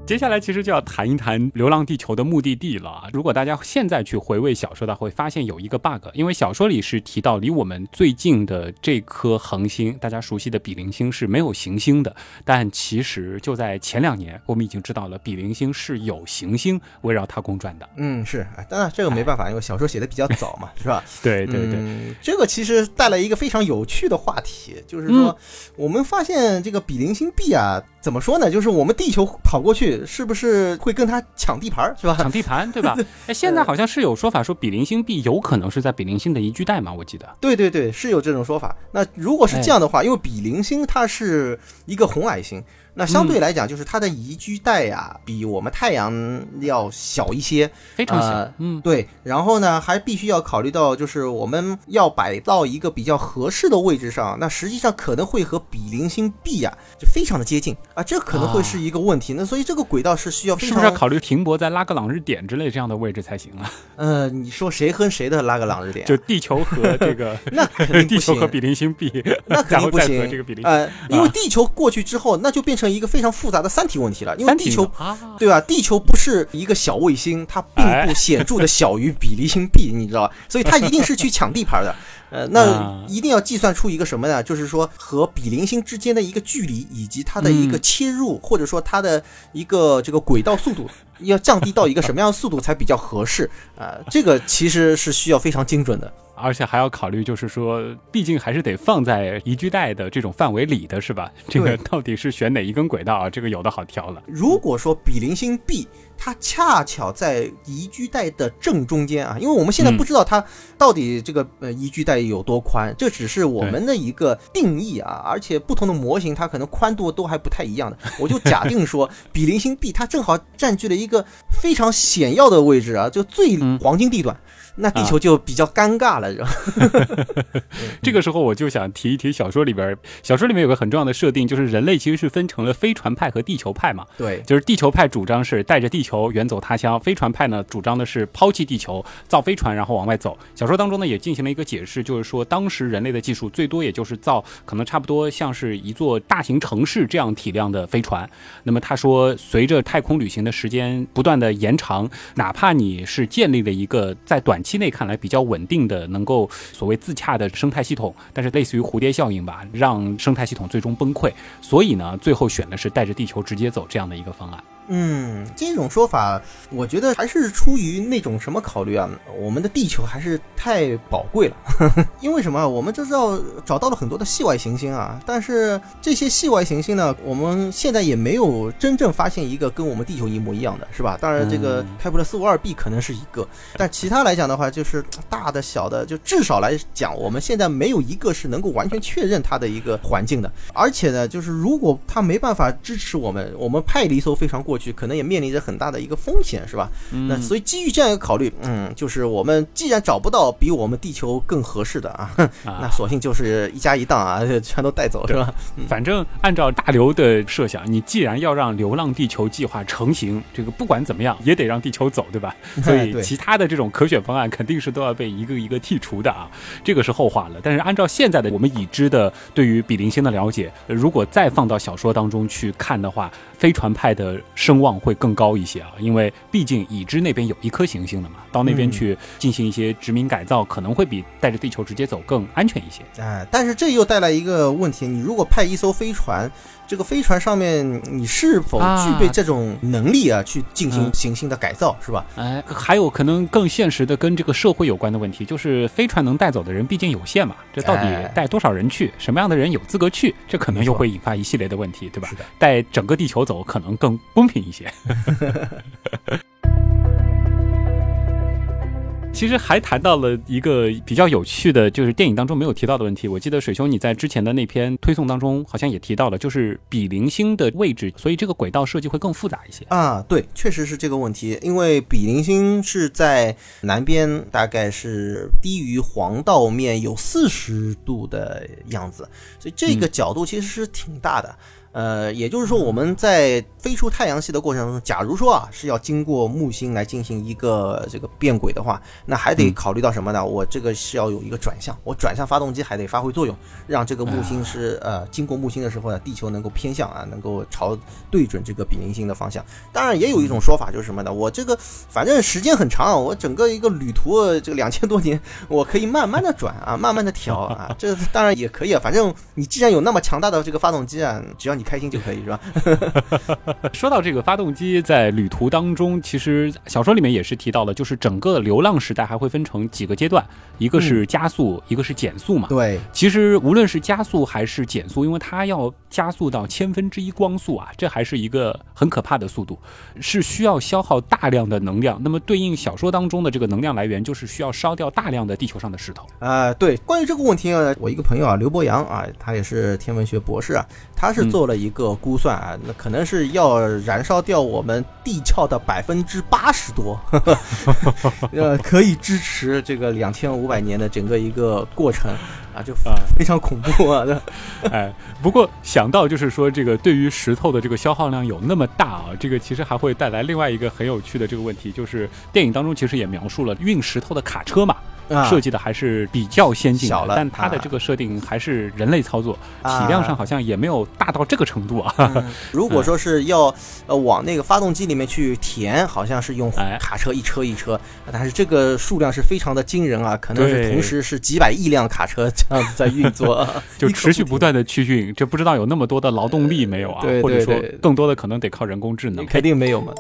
Speaker 2: 接下来其实就要谈一谈《流浪地球》的目的地了。如果大家现在去回味小说的话，会发现有一个 bug，因为小说里是提到离我们最近的这颗恒星，大家熟悉的比邻星是没有行星的。但其实就在前两年，我们已经知道了比邻星是有行星围绕它公转的。
Speaker 3: 嗯，是，当然这个没办法，因为小说写的比较早嘛，是吧？<laughs>
Speaker 2: 对对对，
Speaker 3: 这个其实带来一个非常有趣的话题，就是说我们发现这个比邻星 B 啊。怎么说呢？就是我们地球跑过去，是不是会跟他抢地盘，是吧？
Speaker 2: 抢地盘，对吧？<laughs> 哎，现在好像是有说法说比邻星 B 有可能是在比邻星的宜居带嘛？我记得。
Speaker 3: 对对对，是有这种说法。那如果是这样的话，因为比邻星它是一个红矮星。那相对来讲，就是它的宜居带呀，比我们太阳要小一些，
Speaker 2: 非常小。嗯，
Speaker 3: 对。然后呢，还必须要考虑到，就是我们要摆到一个比较合适的位置上，那实际上可能会和比邻星 B 呀就非常的接近啊，这可能会是一个问题。那所以这个轨道是需要，
Speaker 2: 是不是要考虑停泊在拉格朗日点之类这样的位置才行啊？<laughs>
Speaker 3: 呃，你说谁和谁的拉格朗日点？
Speaker 2: 就地球和这个，
Speaker 3: 那肯定
Speaker 2: 地球和比邻星 B，
Speaker 3: 那肯定不行。
Speaker 2: 这个比邻
Speaker 3: 呃，因为地球过去之后，那就变成。一个非常复杂的三体问题了，因为地球，对吧？地球不是一个小卫星，它并不显著的 <laughs> 小于比邻星 B，你知道吧？所以它一定是去抢地盘的。呃，那一定要计算出一个什么呢？就是说和比邻星之间的一个距离，以及它的一个切入，或者说它的一个这个轨道速度，要降低到一个什么样的速度才比较合适？啊，这个其实是需要非常精准的。
Speaker 2: 而且还要考虑，就是说，毕竟还是得放在宜居带的这种范围里的是吧？这个到底是选哪一根轨道啊？这个有的好挑了。
Speaker 3: 如果说比邻星 B 它恰巧在宜居带的正中间啊，因为我们现在不知道它到底这个呃宜居带有多宽，这只是我们的一个定义啊。而且不同的模型它可能宽度都还不太一样的。<laughs> 我就假定说比邻星 B 它正好占据了一个非常险要的位置啊，就最黄金地段。那地球就比较尴尬了，是吧？<laughs>
Speaker 2: 这个时候我就想提一提小说里边，小说里面有个很重要的设定，就是人类其实是分成了飞船派和地球派嘛。
Speaker 3: 对，
Speaker 2: 就是地球派主张是带着地球远走他乡，飞船派呢主张的是抛弃地球，造飞船然后往外走。小说当中呢也进行了一个解释，就是说当时人类的技术最多也就是造可能差不多像是一座大型城市这样体量的飞船。那么他说，随着太空旅行的时间不断的延长，哪怕你是建立了一个在短期内看来比较稳定的，能够所谓自洽的生态系统，但是类似于蝴蝶效应吧，让生态系统最终崩溃。所以呢，最后选的是带着地球直接走这样的一个方案。
Speaker 3: 嗯，这种说法，我觉得还是出于那种什么考虑啊？我们的地球还是太宝贵了，<laughs> 因为什么？我们就知道找到了很多的系外行星啊，但是这些系外行星呢，我们现在也没有真正发现一个跟我们地球一模一样的，是吧？当然，这个开普勒四五二 b 可能是一个，但其他来讲的话，就是大的、小的，就至少来讲，我们现在没有一个是能够完全确认它的一个环境的。而且呢，就是如果它没办法支持我们，我们派了一艘飞船过。过去，可能也面临着很大的一个风险，是吧？
Speaker 2: 嗯
Speaker 3: 那所以基于这样一个考虑，嗯，就是我们既然找不到比我们地球更合适的啊，<laughs> 那索性就是一家一档啊，<laughs> 全都带走，是吧？
Speaker 2: 反正按照大刘的设想，你既然要让《流浪地球》计划成型，这个不管怎么样也得让地球走，对吧？<laughs> 所以
Speaker 3: 对
Speaker 2: 其他的这种可选方案肯定是都要被一个一个剔除的啊，这个是后话了。但是按照现在的我们已知的对于比邻星的了解，呃如果再放到小说当中去看的话，飞船派的声望会更高一些啊，因为毕竟已知那边有一颗行星了嘛，到那边
Speaker 3: 嗯
Speaker 2: 去进行一些殖民改造，可能会比带着地球直接走更安全一些。
Speaker 3: 哎，但是这又带来一个问题，你如果派一艘飞船，这个飞船上面你是否具备
Speaker 2: 啊
Speaker 3: 这种能力啊，去进行
Speaker 2: 嗯
Speaker 3: 行星的改造，是吧？
Speaker 2: 哎，还有可能更现实的跟这个社会有关的问题，就是飞船能带走的人毕竟有限嘛，这到底
Speaker 3: 哎
Speaker 2: 带多少人去，什么样的人有资格去，这可能又会引发一系列的问题，对吧。带整个地球走可能更公平一些。<laughs> 其实还谈到了一个比较有趣的，就是电影当中没有提到的问题。我记得水兄你在之前的那篇推送当中好像也提到了，就是比邻星的位置，所以这个轨道设计会更复杂一些。
Speaker 3: 啊，对，确实是这个问题。因为比邻星是在南边，大概是低于黄道面有四十度的样子，所以这个角度其实是挺大的。呃，也就是说，我们在飞出太阳系的过程中，假如说啊是要经过木星来进行一个这个变轨的话，那还得
Speaker 2: 嗯
Speaker 3: 考虑到什么呢？我这个是要有一个转向，我转向发动机还得发挥作用，让这个木星是呃经过木星的时候呢，地球能够偏向啊，能够朝对准这个比邻星的方向。当然，也有一种说法就是什么呢？我这个反正时间很长，我整个一个旅途呃这个两千多年，我可以慢慢的转啊，慢慢的调啊，这当然也可以啊。反正你既然有那么强大的这个发动机啊，只要你开心就可以，是吧？<laughs>
Speaker 2: 说到这个发动机在旅途当中，其实小说里面也是提到了，就是整个流浪时代还会分成几个阶段，一个是加速，一个是减速嘛。
Speaker 3: 对，
Speaker 2: 其实无论是加速还是减速，因为它要加速到千分之一光速啊，这还是一个很可怕的速度，是需要消耗大量的能量。那么对应小说当中的这个能量来源，就是需要烧掉大量的地球上的石头。
Speaker 3: 啊、对，关于这个问题呢，我一个朋友啊，刘博洋啊，他也是天文学博士啊，他是做了一个估算啊，那可能是要燃烧掉我们地壳的百分之八十多，<laughs> 呃，可以支持这个两千五百年的整个一个过程啊，就
Speaker 2: 啊。
Speaker 3: 非常恐怖啊，对 <laughs>
Speaker 2: 哎，不过想到就是说，这个对于石头的这个消耗量有那么大啊，这个其实还会带来另外一个很有趣的这个问题，就是电影当中其实也描述了运石头的卡车嘛，
Speaker 3: 啊，
Speaker 2: 设计的还是比较先进
Speaker 3: 小了，
Speaker 2: 的但它的
Speaker 3: 啊
Speaker 2: 这个设定还是人类操作，
Speaker 3: 啊。
Speaker 2: 体量上好像也没有大到这个程度啊。
Speaker 3: 嗯。<laughs> 如果说是要呃往那个发动机里面去填，好像是用
Speaker 2: 哎。
Speaker 3: 卡车一车一车，但是这个数量是非常的惊人啊，可能是同时是几百亿辆卡车这样子在运作，<laughs>
Speaker 2: 就持续不断的去运，这不知道有那么多的劳动力没有啊？或者说更多的可能得靠人工智能。
Speaker 3: 肯定没有嘛，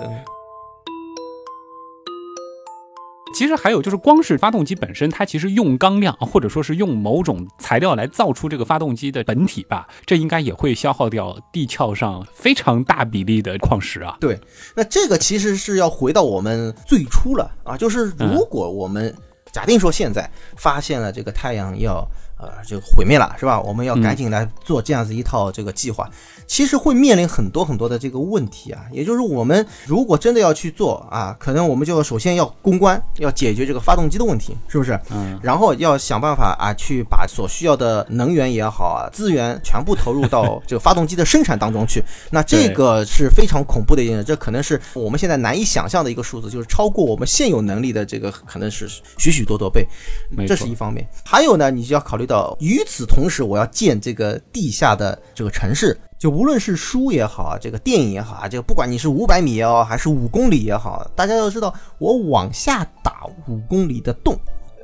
Speaker 2: 其实还有就是，光是发动机本身，它其实用钢量，或者说是用某种材料来造出这个发动机的本体吧，这应该也会消耗掉地壳上非常大比例的矿石啊。
Speaker 3: 对，那这个其实是要回到我们最初了啊，就是如果我们假定说现在发现了这个太阳要呃就毁灭了，是吧？我们要赶紧来做这样子一套这个计划，其实会面临很多很多的这个问题啊。也就是我们如果真的要去做啊，可能我们就首先要攻关，要解决这个发动机的问题，是不是？
Speaker 2: 嗯，
Speaker 3: 然后要想办法啊，去把所需要的能源也好啊，资源全部投入到这个发动机的生产当中去。<laughs> 那这个是非常恐怖的一件事，这可能是我们现在难以想象的一个数字，就是超过我们现有能力的这个可能是许许多多倍。这是一方面。还有呢，你就要考虑到，与此同时，我要建这个地下的这个城市。就无论是书也好啊，这个电影也好啊，这个不管你是五百米也好，还是五公里也好，大家要知道，我往下打五公里的洞，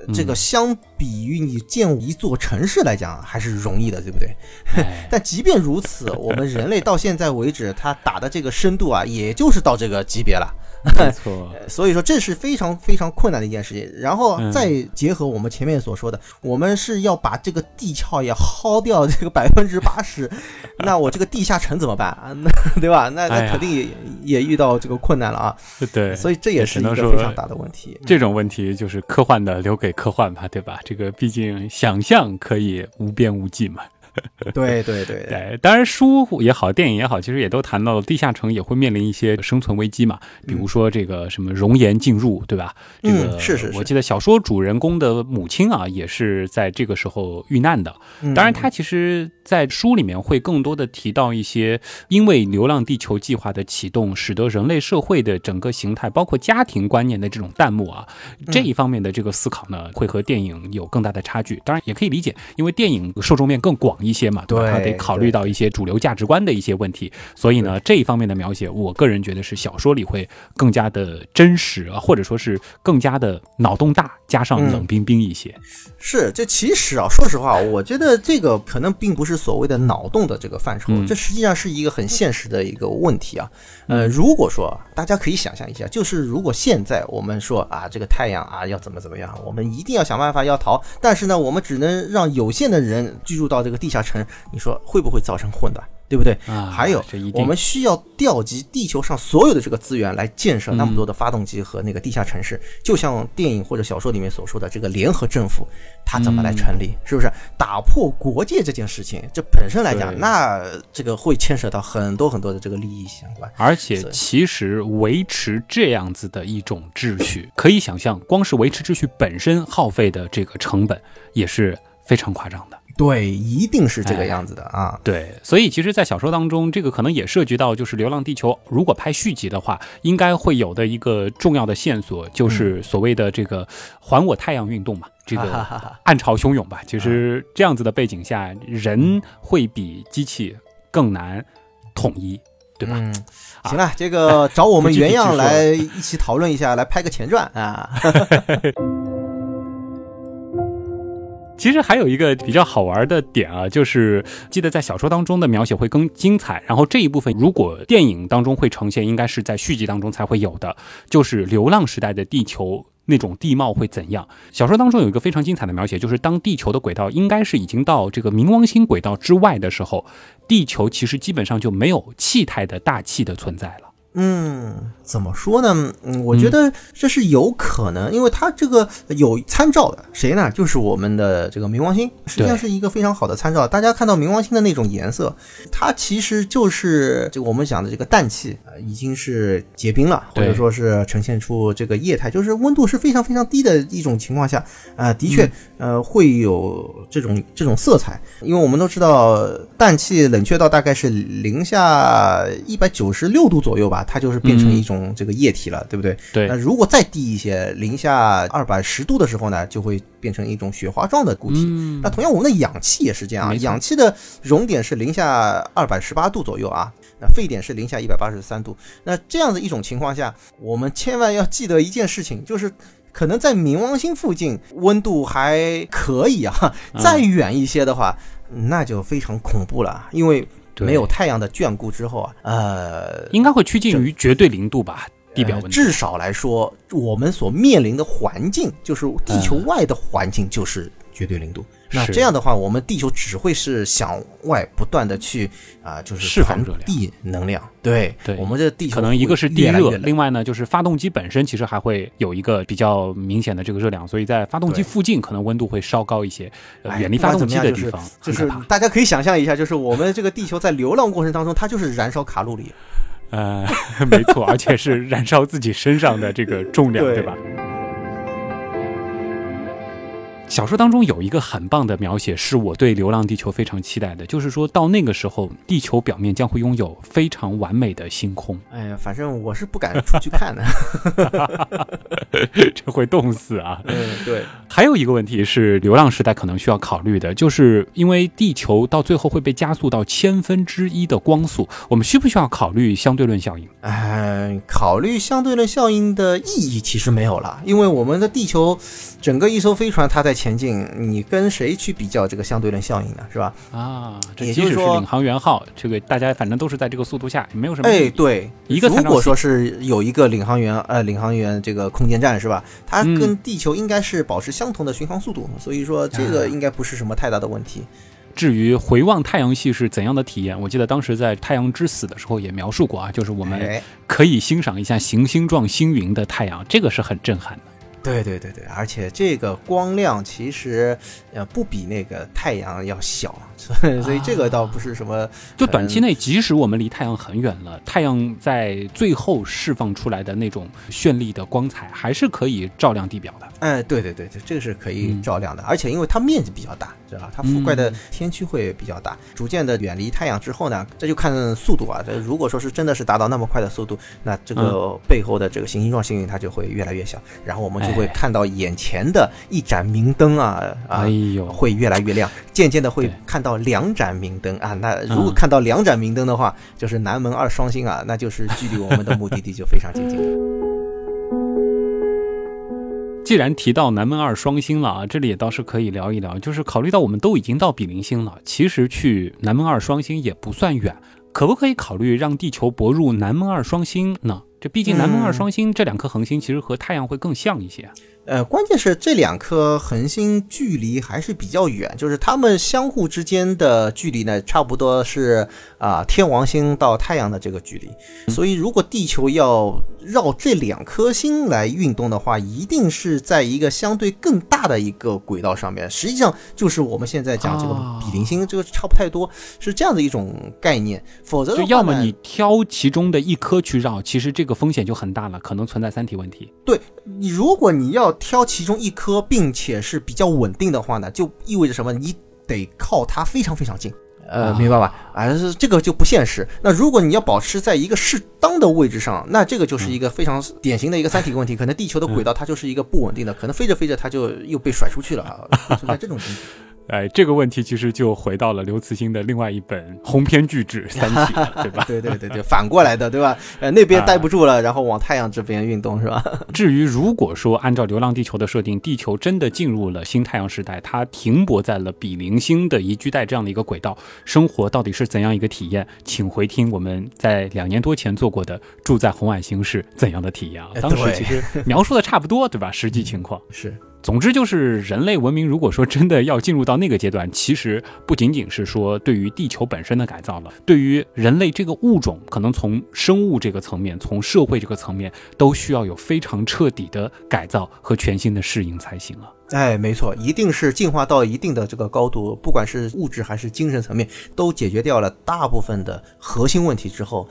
Speaker 3: 呃这个相比于你建一座城市来讲，还是容易的，对不对？<laughs>
Speaker 2: 哎
Speaker 3: 但即便如此，我们人类到现在为止，他打的这个深度啊，也就是到这个级别了。
Speaker 2: 没错，<laughs>
Speaker 3: 所以说这是非常非常困难的一件事情。然后
Speaker 2: 嗯
Speaker 3: 再结合我们前面所说的，我们是要把这个地壳也薅掉这个百分之八十，<laughs> 那我这个地下城怎么办啊？那 <laughs> 对吧？那那肯定也也遇到这个困难了啊。
Speaker 2: 对，
Speaker 3: 所以这也是一个非常大的问题。
Speaker 2: 这种问题就是科幻的留给科幻吧，对吧？这个毕竟想象可以无边无际嘛。<laughs>
Speaker 3: 对对对
Speaker 2: 对，当然书也好，电影也好，其实也都谈到了地下城也会面临一些生存危机嘛，比如说这个什么熔岩进入，对吧？这个
Speaker 3: 嗯是是是
Speaker 2: 我记得小说主人公的母亲啊，也是在这个时候遇难的。
Speaker 3: 嗯
Speaker 2: 当然，他其实，在书里面会更多的提到一些，因为《流浪地球》计划的启动，使得人类社会的整个形态，包括家庭观念的这种淡漠啊，这一方面的这个思考呢，会和电影有更大的差距。当然，也可以理解，因为电影受众面更广一些嘛，
Speaker 3: 对
Speaker 2: 吧？他得考虑到一些主流价值观的一些问题，所以呢，这一方面的描写，我个人觉得是小说里会更加的真实啊，或者说是更加的脑洞大，加上冷冰冰一些。
Speaker 3: 是，这其实啊，说实话，我觉得这个可能并不是所谓的脑洞的这个范畴，
Speaker 2: 嗯
Speaker 3: 这实际上是一个很现实的一个问题啊。呃，如果说大家可以想象一下，就是如果现在我们说啊，这个太阳啊要怎么怎么样，我们一定要想办法要逃，但是呢，我们只能让有限的人居住到这个地下城，你说会不会造成混乱？对不对？
Speaker 2: 啊
Speaker 3: 还有我们需要调集地球上所有的这个资源来建设那么多的发动机和那个地下城市，就像电影或者小说里面所说的这个联合政府，它怎么来成立？是不是打破国界这件事情？这本身来讲，那这个会牵扯到很多很多的这个利益相关。
Speaker 2: 而且其实维持这样子的一种秩序，可以想象，光是维持秩序本身耗费的这个成本也是非常夸张的。
Speaker 3: 对，一定是这个
Speaker 2: 哎
Speaker 3: 样子的啊。
Speaker 2: 对，所以其实，在小说当中，这个可能也涉及到，就是《流浪地球》如果拍续集的话，应该会有的一个重要的线索，就是所谓的这个“还我太阳”运动嘛，<laughs> 这个暗潮汹涌吧。其实这样子的背景下，人会比机器更难统一，对吧？
Speaker 3: 嗯，行了，这个找我们 <laughs> 原样来一起讨论一下，来拍个前传啊。<laughs>
Speaker 2: 其实还有一个比较好玩的点啊，就是记得在小说当中的描写会更精彩，然后这一部分如果电影当中会呈现，应该是在续集当中才会有的，就是流浪时代的地球。那种地貌会怎样？小说当中有一个非常精彩的描写，就是当地球的轨道应该是已经到这个冥王星轨道之外的时候，地球其实基本上就没有气态的大气的存在了。
Speaker 3: 嗯，怎么说呢？嗯，我觉得这是有可能，因为它这个有参照的，谁呢？就是我们的这个冥王星，实际上是一个非常好的参照。大家看到冥王星的那种颜色，它其实就是这个我们讲的这个氮气啊、呃已经是结冰了，或者说是呈现出这个液态，就是温度是非常非常低的一种情况下，啊、的确，呃，会有这种这种色彩，因为我们都知道氮气冷却到大概是零下一百九十六度左右吧，它就是变成一种这个液体了，对不对？
Speaker 2: 对
Speaker 3: 那如果再低一些，零下二百十度的时候呢，就会变成一种雪花状的固体。
Speaker 2: 嗯
Speaker 3: 那同样，我们的氧气也是这样，
Speaker 2: 啊
Speaker 3: 氧气的熔点是零下二百十八度左右啊，那沸点是零下一百八十三度。那这样的一种情况下，我们千万要记得一件事情，就是。可能在冥王星附近温度还可以啊，
Speaker 2: 嗯
Speaker 3: 再远一些的话，那就非常恐怖了，因为
Speaker 2: 对
Speaker 3: 没有太阳的眷顾之后啊，呃，
Speaker 2: 应该会趋近于绝对零度吧，地表温
Speaker 3: 呃
Speaker 2: 度。
Speaker 3: 至少来说，我们所面临的环境，就是地球外的环境，就是绝对零度。那这样的话，我们地球只会是向外不断的去啊、就是
Speaker 2: 释放热量
Speaker 3: 递能量。对，
Speaker 2: 对
Speaker 3: 我们这地球
Speaker 2: 可能一个是地热，另外呢就是发动机本身其实还会有一个比较明显的这个热量，所以在发动机附近可能温度会稍高一些，远离发动机的地方
Speaker 3: 就是。大家可以想象一下，就是我们这个地球在流浪过程当中，它就是燃烧卡路里。
Speaker 2: 呃，<laughs> 没错，而且是燃烧自己身上的这个重量，
Speaker 3: 对
Speaker 2: 对吧？小说当中有一个很棒的描写，是我对《流浪地球》非常期待的，就是说到那个时候，地球表面将会拥有非常完美的星空，<laughs>
Speaker 3: 哎呀，反正我是不敢出去看的。<laughs> <laughs>
Speaker 2: 这会冻死啊！
Speaker 3: 嗯，对，
Speaker 2: 还有一个问题是，流浪时代可能需要考虑的，就是因为地球到最后会被加速到千分之一的光速，我们需不需要考虑相对论效应？
Speaker 3: 哎，考虑相对论效应的意义其实没有了，因为我们的地球整个一艘飞船它在前进，你跟谁去比较这个相对论效应呢？是吧？
Speaker 2: 啊，这
Speaker 3: 也就是说
Speaker 2: 即使是领航员号，这个大家反正都是在这个速度下，也没有什么。
Speaker 3: 哎，对，
Speaker 2: 一个
Speaker 3: 如果说是有一个领航员，呃，领航员这个空间站是吧？它
Speaker 2: 嗯
Speaker 3: 跟地球应该是保持相同的巡航速度，所以说这个
Speaker 2: 啊
Speaker 3: 应该不是什么太大的问题。
Speaker 2: 至于回望太阳系是怎样的体验，我记得当时在《太阳之死》的时候也描述过啊，就是我们
Speaker 3: 哎，
Speaker 2: 可以欣赏一下行星状星云的太阳，这个是很震撼的。
Speaker 3: 对对对对，而且这个光亮其实呃不比那个太阳要小，所以所以这个倒不是什么。<laughs>
Speaker 2: 就短期内，即使我们离太阳很远了，太阳在最后释放出来的那种绚丽的光彩，还是可以照亮地表的。
Speaker 3: 哎，对对对对，这个是可以照亮的，而且因为它面积比较大，知道吧？它覆盖的天区会比较大，逐渐的远离太阳之后呢，这就看速度啊。这如果说是真的是达到那么快的速度，那这个背后的这个行星状星云它就会越来越小，然后我们就会看到眼前的一盏明灯啊啊，
Speaker 2: 哎呦，
Speaker 3: 会越来越亮，渐渐的会看到两盏明灯啊。那如果看到两盏明灯的话，就是南门二双星啊，那就是距离我们的目的地就非常接近了。<laughs>
Speaker 2: 既然提到南门二双星了啊，这里也倒是可以聊一聊。就是考虑到我们都已经到比邻星了，其实去南门二双星也不算远，可不可以考虑让地球泊入南门二双星呢？这毕竟南门二双星这两颗恒星其实和太阳会更像一些。
Speaker 3: 呃，关键是这两颗恒星距离还是比较远，就是它们相互之间的距离呢，差不多是啊天王星到太阳的这个距离。所以，如果地球要绕这两颗星来运动的话，一定是在一个相对更大的一个轨道上面。实际上，就是我们现在讲这个比邻星，这个差不太多，是这样的一种概念。否则，
Speaker 2: 就要么你挑其中的一颗去绕，其实这个风险就很大了，可能存在三体问题。
Speaker 3: 对你，如果你要挑其中一颗，并且是比较稳定的话呢，就意味着什么？你得靠它非常非常近，呃，明白吧？啊，是这个就不现实。那如果你要保持在一个适当的位置上，那这个就是一个非常典型的一个三体问题。可能地球的轨道它就是一个不稳定的，可能飞着飞着它就又被甩出去了啊，<laughs> 存在这种情况。
Speaker 2: 哎，这个问题其实就回到了刘慈欣的另外一本鸿篇巨制《<laughs> 三体》，对吧？<laughs>
Speaker 3: 对对对对，反过来的，对吧？呃，<laughs> 那边待不住了，然后往太阳这边运动，是吧？
Speaker 2: 至于如果说按照《流浪地球》的设定，地球真的进入了新太阳时代，它停泊在了比邻星的宜居带这样的一个轨道，生活到底是怎样一个体验？请回听我们在两年多前做过的《住在红矮星》是怎样的体验啊？当时其实描述的差不多，对吧？实际情况
Speaker 3: 是。
Speaker 2: 总之就是人类文明，如果说真的要进入到那个阶段，其实不仅仅是说对于地球本身的改造了，对于人类这个物种，可能从生物这个层面，从社会这个层面，都需要有非常彻底的改造和全新的适应才行了。
Speaker 3: 哎，没错，一定是进化到一定的这个高度，不管是物质还是精神层面，都解决掉了大部分的核心问题之后。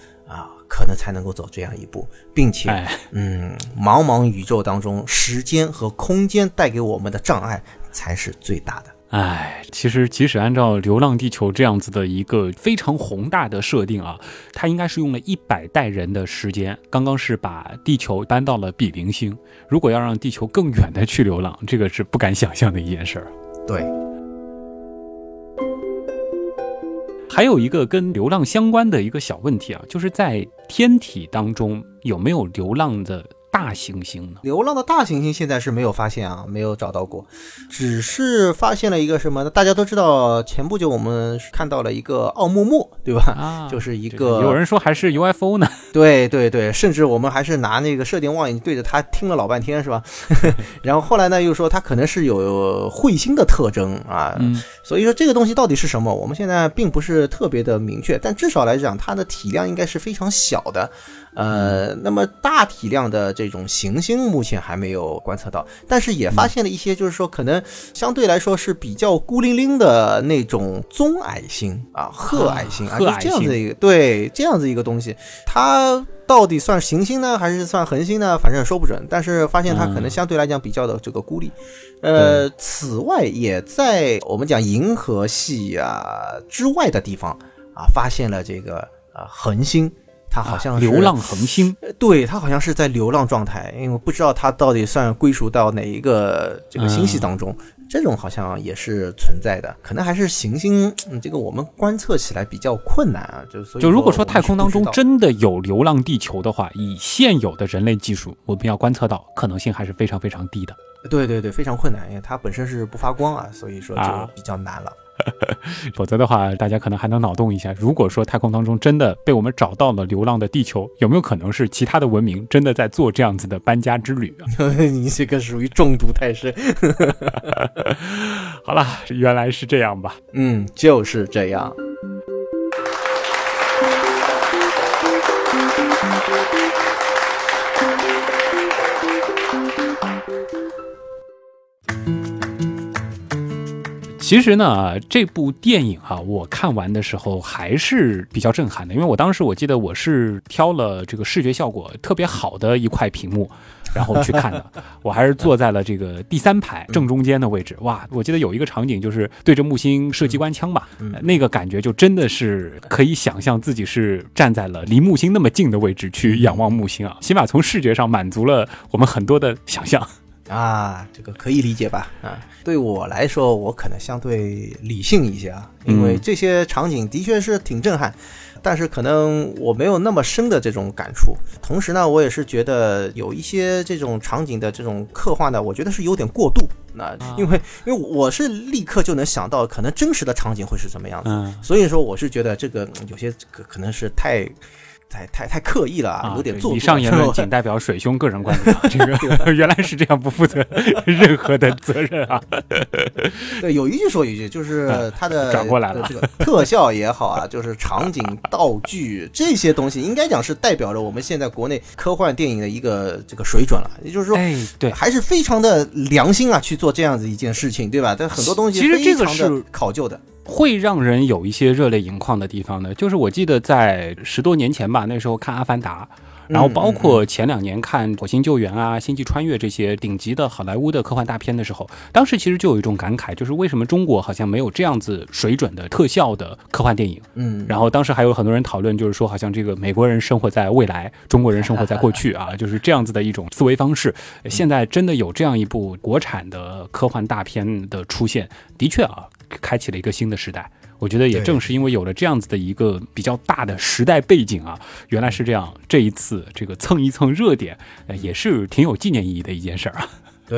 Speaker 3: 可能才能够走这样一步，并且，嗯，茫茫宇宙当中，时间和空间带给我们的障碍才是最大的。
Speaker 2: 哎，其实即使按照《流浪地球》这样子的一个非常宏大的设定啊，它应该是用了一百代人的时间，刚刚是把地球搬到了比邻星。如果要让地球更远的去流浪，这个是不敢想象的一件事儿。
Speaker 3: 对。
Speaker 2: 还有一个跟流浪相关的一个小问题啊，就是在天体当中有没有流浪的？大行星呢？
Speaker 3: 流浪的大行星现在是没有发现啊，没有找到过，只是发现了一个什么？大家都知道，前不久我们看到了一个奥木木，对吧？啊，就是一个
Speaker 2: 有人说还是 UFO 呢。<laughs>
Speaker 3: 对对对，甚至我们还是拿那个射电望远镜对着它听了老半天，是吧？<laughs> 然后后来呢，又说它可能是有彗星的特征啊。嗯。所以说这个东西到底是什么？我们现在并不是特别的明确，但至少来讲，它的体量应该是非常小的。呃，那么大体量的这种行星目前还没有观测到，但是也发现了一些，就是说可能相对来说是比较孤零零的那种棕矮星啊，褐矮星啊，就这样子一个对这样子一个东西，它到底算行星呢，还是算恒星呢？反正说不准。但是发现它可能相对来讲比较的这个孤立。呃，此外也在我们讲银河系啊之外的地方啊，发现了这个呃恒星。它好像
Speaker 2: 流浪恒星，
Speaker 3: 对，它好像是在流浪状态，因为不知道它到底算归属到哪一个这个星系当中，这种好像也是存在的，可能还是行星，这个我们观测起来比较困难啊，就
Speaker 2: 就如果说太空当中真的有
Speaker 3: 流
Speaker 2: 浪地球的话，以现有的人类技术，我们要观测到可能性还是非常非常低的。
Speaker 3: 对对对，非常困难，因为它本身是不发光啊，所以说就比较难了。<laughs>
Speaker 2: 否则的话，大家可能还能脑洞一下，如果说太空当中真的被我们找到了流浪的地球，有没有可能是其他的文明真的在做这样子的搬家之旅啊？<laughs>
Speaker 3: 你这个属于中毒太深。<laughs>
Speaker 2: 好了，原来是这样吧？
Speaker 3: 嗯，就是这样。
Speaker 2: 其实呢，这部电影啊，我看完的时候还是比较震撼的，因为我当时我记得我是挑了这个视觉效果特别好的一块屏幕，然后去看的。我还是坐在了这个第三排正中间的位置。哇，我记得有一个场景就是对着木星射机关枪吧，那个感觉就真的是可以想象自己是站在了离木星那么近的位置去仰望木星啊，起码从视觉上满足了我们很多的想象。
Speaker 3: 啊，这个可以理解吧？啊，对我来说，我可能相对理性一些啊，因为这些场景的确是挺震撼，但是可能我没有那么深的这种感触。同时呢，我也是觉得有一些这种场景的这种刻画呢，我觉得是有点过度。那因为因为我是立刻就能想到可能真实的场景会是怎么样子，所以说我是觉得这个有些可可能是太。太太太刻意了啊，有点做。
Speaker 2: 以上言论仅代表水兄个人观点，<laughs> 这个 <laughs> 原来是这样，不负责 <laughs> 任何的责任啊。
Speaker 3: 对，有一句说一句，就是它的
Speaker 2: 转过来了，
Speaker 3: 这个特效也好啊，就是场景道具这些东西，应该讲是代表着我们现在国内科幻电影的一个这个水准了。也就是说，
Speaker 2: 哎，对，
Speaker 3: 还是非常的良心啊，去做这样子一件事情，对吧？但很多东西
Speaker 2: 其实这个
Speaker 3: 是考究的。
Speaker 2: 会让人有一些热泪盈眶的地方呢，就是我记得在十多年前吧，那时候看《阿凡达》，然后包括前两年看《火星救援》啊、《星际穿越》这些顶级的好莱坞的科幻大片的时候，当时其实就有一种感慨，就是为什么中国好像没有这样子水准的特效的科幻电影？
Speaker 3: 嗯，
Speaker 2: 然后当时还有很多人讨论，就是说好像这个美国人生活在未来，中国人生活在过去啊，<laughs> 就是这样子的一种思维方式。现在真的有这样一部国产的科幻大片的出现，的确啊。开启了一个新的时代，我觉得也正是因为有了这样子的一个比较大的时代背景啊，原来是这样，这一次这个蹭一蹭热点，也是挺有纪念意义的一件事儿啊。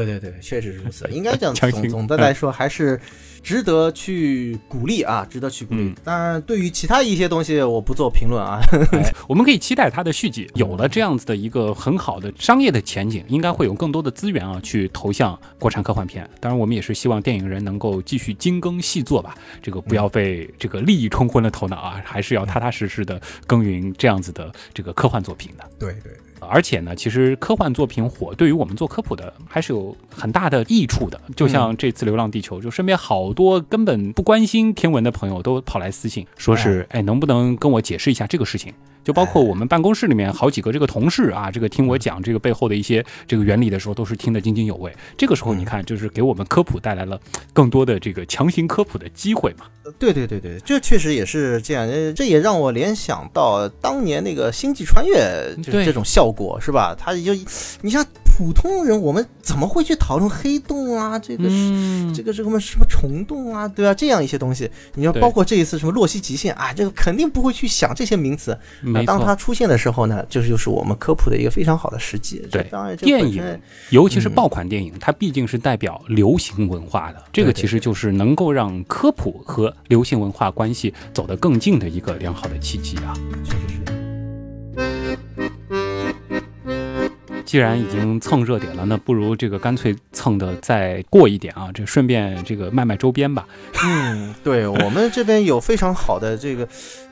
Speaker 3: 对对对，<laughs> 确实如此，应该讲 <laughs> 总总的来说还是。值得去鼓励啊，值得去鼓励。当然，对于其他一些东西，我不做评论啊。<laughs>
Speaker 2: 我们可以期待它的续集。有了这样子的一个很好的商业的前景，应该会有更多的资源啊，去投向国产科幻片。当然，我们也是希望电影人能够继续精耕细作吧，这个不要被这个利益冲昏了头脑啊，还是要踏踏实实的耕耘这样子的这个科幻作品的。
Speaker 3: 对对。
Speaker 2: 而且呢，其实科幻作品火，对于我们做科普的还是有很大的益处的。就像这次《流浪地球》，就身边好多根本不关心天文的朋友都跑来私信，说是哎，能不能跟我解释一下这个事情？就包括我们办公室里面好几个这个同事啊，这个听我讲这个背后的一些这个原理的时候，都是听得津津有味。这个时候你看，就是给我们科普带来了更多的这个强行科普的机会嘛。
Speaker 3: 对对对对，这确实也是这样。这也让我联想到当年那个《星际穿越》这种效果，是吧？它就你像。普通人我们怎么会去讨论黑洞啊？这个是这个什么什么虫洞啊？对吧？这样一些东西，你要包括这一次什么洛希极限啊，这个肯定不会去想这些名词。当它出现的时候呢，这就是我们科普的一个非常好的时机。
Speaker 2: 对，
Speaker 3: 当然
Speaker 2: 电影，尤其是爆款电影，它毕竟是代表流行文化的，这个其实就是能够让科普和流行文化关系走得更近的一个良好的契机啊。
Speaker 3: 确实是。
Speaker 2: 既然已经蹭热点了，那不如这个干脆蹭的再过一点啊！这顺便这个卖卖周边吧。
Speaker 3: 嗯，对我们这边有非常好的这个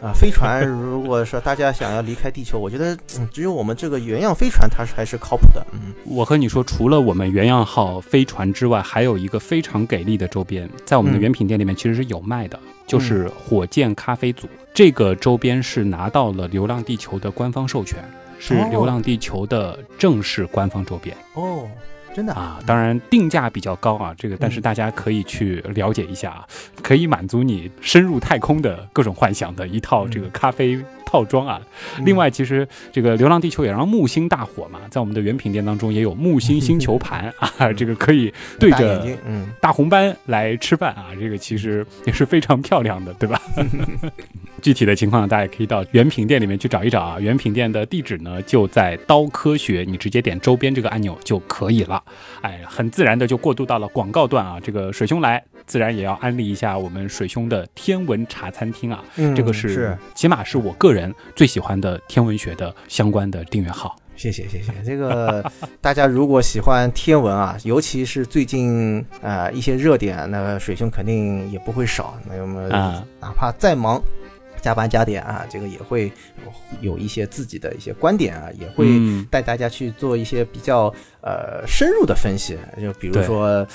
Speaker 3: 啊飞船，如果说大家想要离开地球，我觉得只有我们这个原样飞船它是还是靠谱的。嗯，
Speaker 2: 我和你说，除了我们原样号飞船之外，还有一个非常给力的周边，在我们的原品店里面其实是有卖的，就是火箭咖啡组这个周边是拿到了《流浪地球》的官方授权。是《流浪地球》的正式官方周边。
Speaker 3: 哦，真的
Speaker 2: 啊，当然定价比较高啊，这个但是大家可以去了解一下啊，可以满足你深入太空的各种幻想的一套这个咖啡。套装啊，另外其实这个《流浪地球》也让木星大火嘛，在我们的原品店当中也有木星星球盘啊，<laughs> 这个可以对着
Speaker 3: 嗯
Speaker 2: 大红斑来吃饭啊，这个其实也是非常漂亮的，对吧？<laughs> 具体的情况大家也可以到原品店里面去找一找啊，原品店的地址呢就在刀科学，你直接点周边这个按钮就可以了。哎，很自然的就过渡到了广告段啊，这个水兄来自然也要安利一下我们水兄的天文茶餐厅啊，这个
Speaker 3: 是
Speaker 2: 起码是我个人。最喜欢的天文学的相关的订阅号，
Speaker 3: 谢谢谢谢。<laughs> 这个大家如果喜欢天文啊，尤其是最近啊一些热点，那个水兄肯定也不会少。那我们哪怕再忙。加班加点啊，这个也会有一些自己的一些观点啊，也会
Speaker 2: 嗯
Speaker 3: 带大家去做一些比较呃深入的分析，就比如说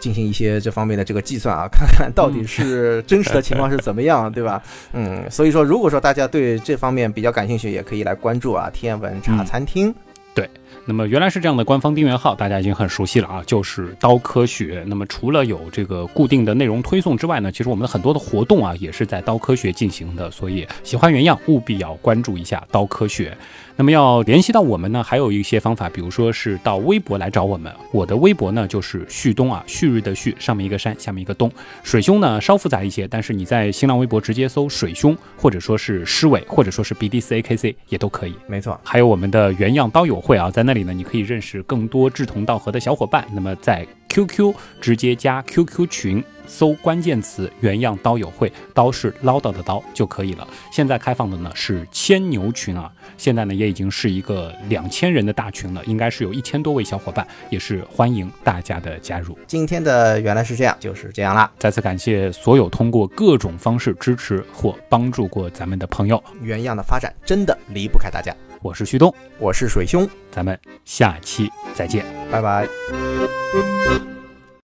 Speaker 3: 进行一些这方面的这个计算啊，看看到底是真实的情况是怎么样，对吧？嗯，所以说如果说大家对这方面比较感兴趣，也可以来关注啊天文茶餐厅。
Speaker 2: 对那么原来是这样的官方订阅号，大家已经很熟悉了啊，就是刀科学。那么除了有这个固定的内容推送之外呢，其实我们的很多的活动啊也是在刀科学进行的，所以喜欢原样务必要关注一下刀科学。那么要联系到我们呢，还有一些方法，比如说是到微博来找我们。我的微博呢就是旭东啊，旭日的旭，上面一个山，下面一个东。水兄呢稍复杂一些，但是你在新浪微博直接搜水兄，或者说是诗伟，或者说是 B D C A K C 也都可以。
Speaker 3: 没错，
Speaker 2: 还有我们的原样刀友会啊，在那里呢，你可以认识更多志同道合的小伙伴。那么在 QQ 直接加 QQ 群，搜关键词“原样刀友会”，刀是唠叨的刀就可以了。现在开放的呢是千牛群啊，现在呢也已经是一个两千人的大群了，应该是有一千多位小伙伴，也是欢迎大家的加入。
Speaker 3: 今天的原来是这样，就是这样啦。
Speaker 2: 再次感谢所有通过各种方式支持或帮助过咱们的朋友，
Speaker 3: 原样的发展真的离不开大家。
Speaker 2: 我是旭东，
Speaker 3: 我是水兄，
Speaker 2: 咱们下期再见。
Speaker 3: 拜拜。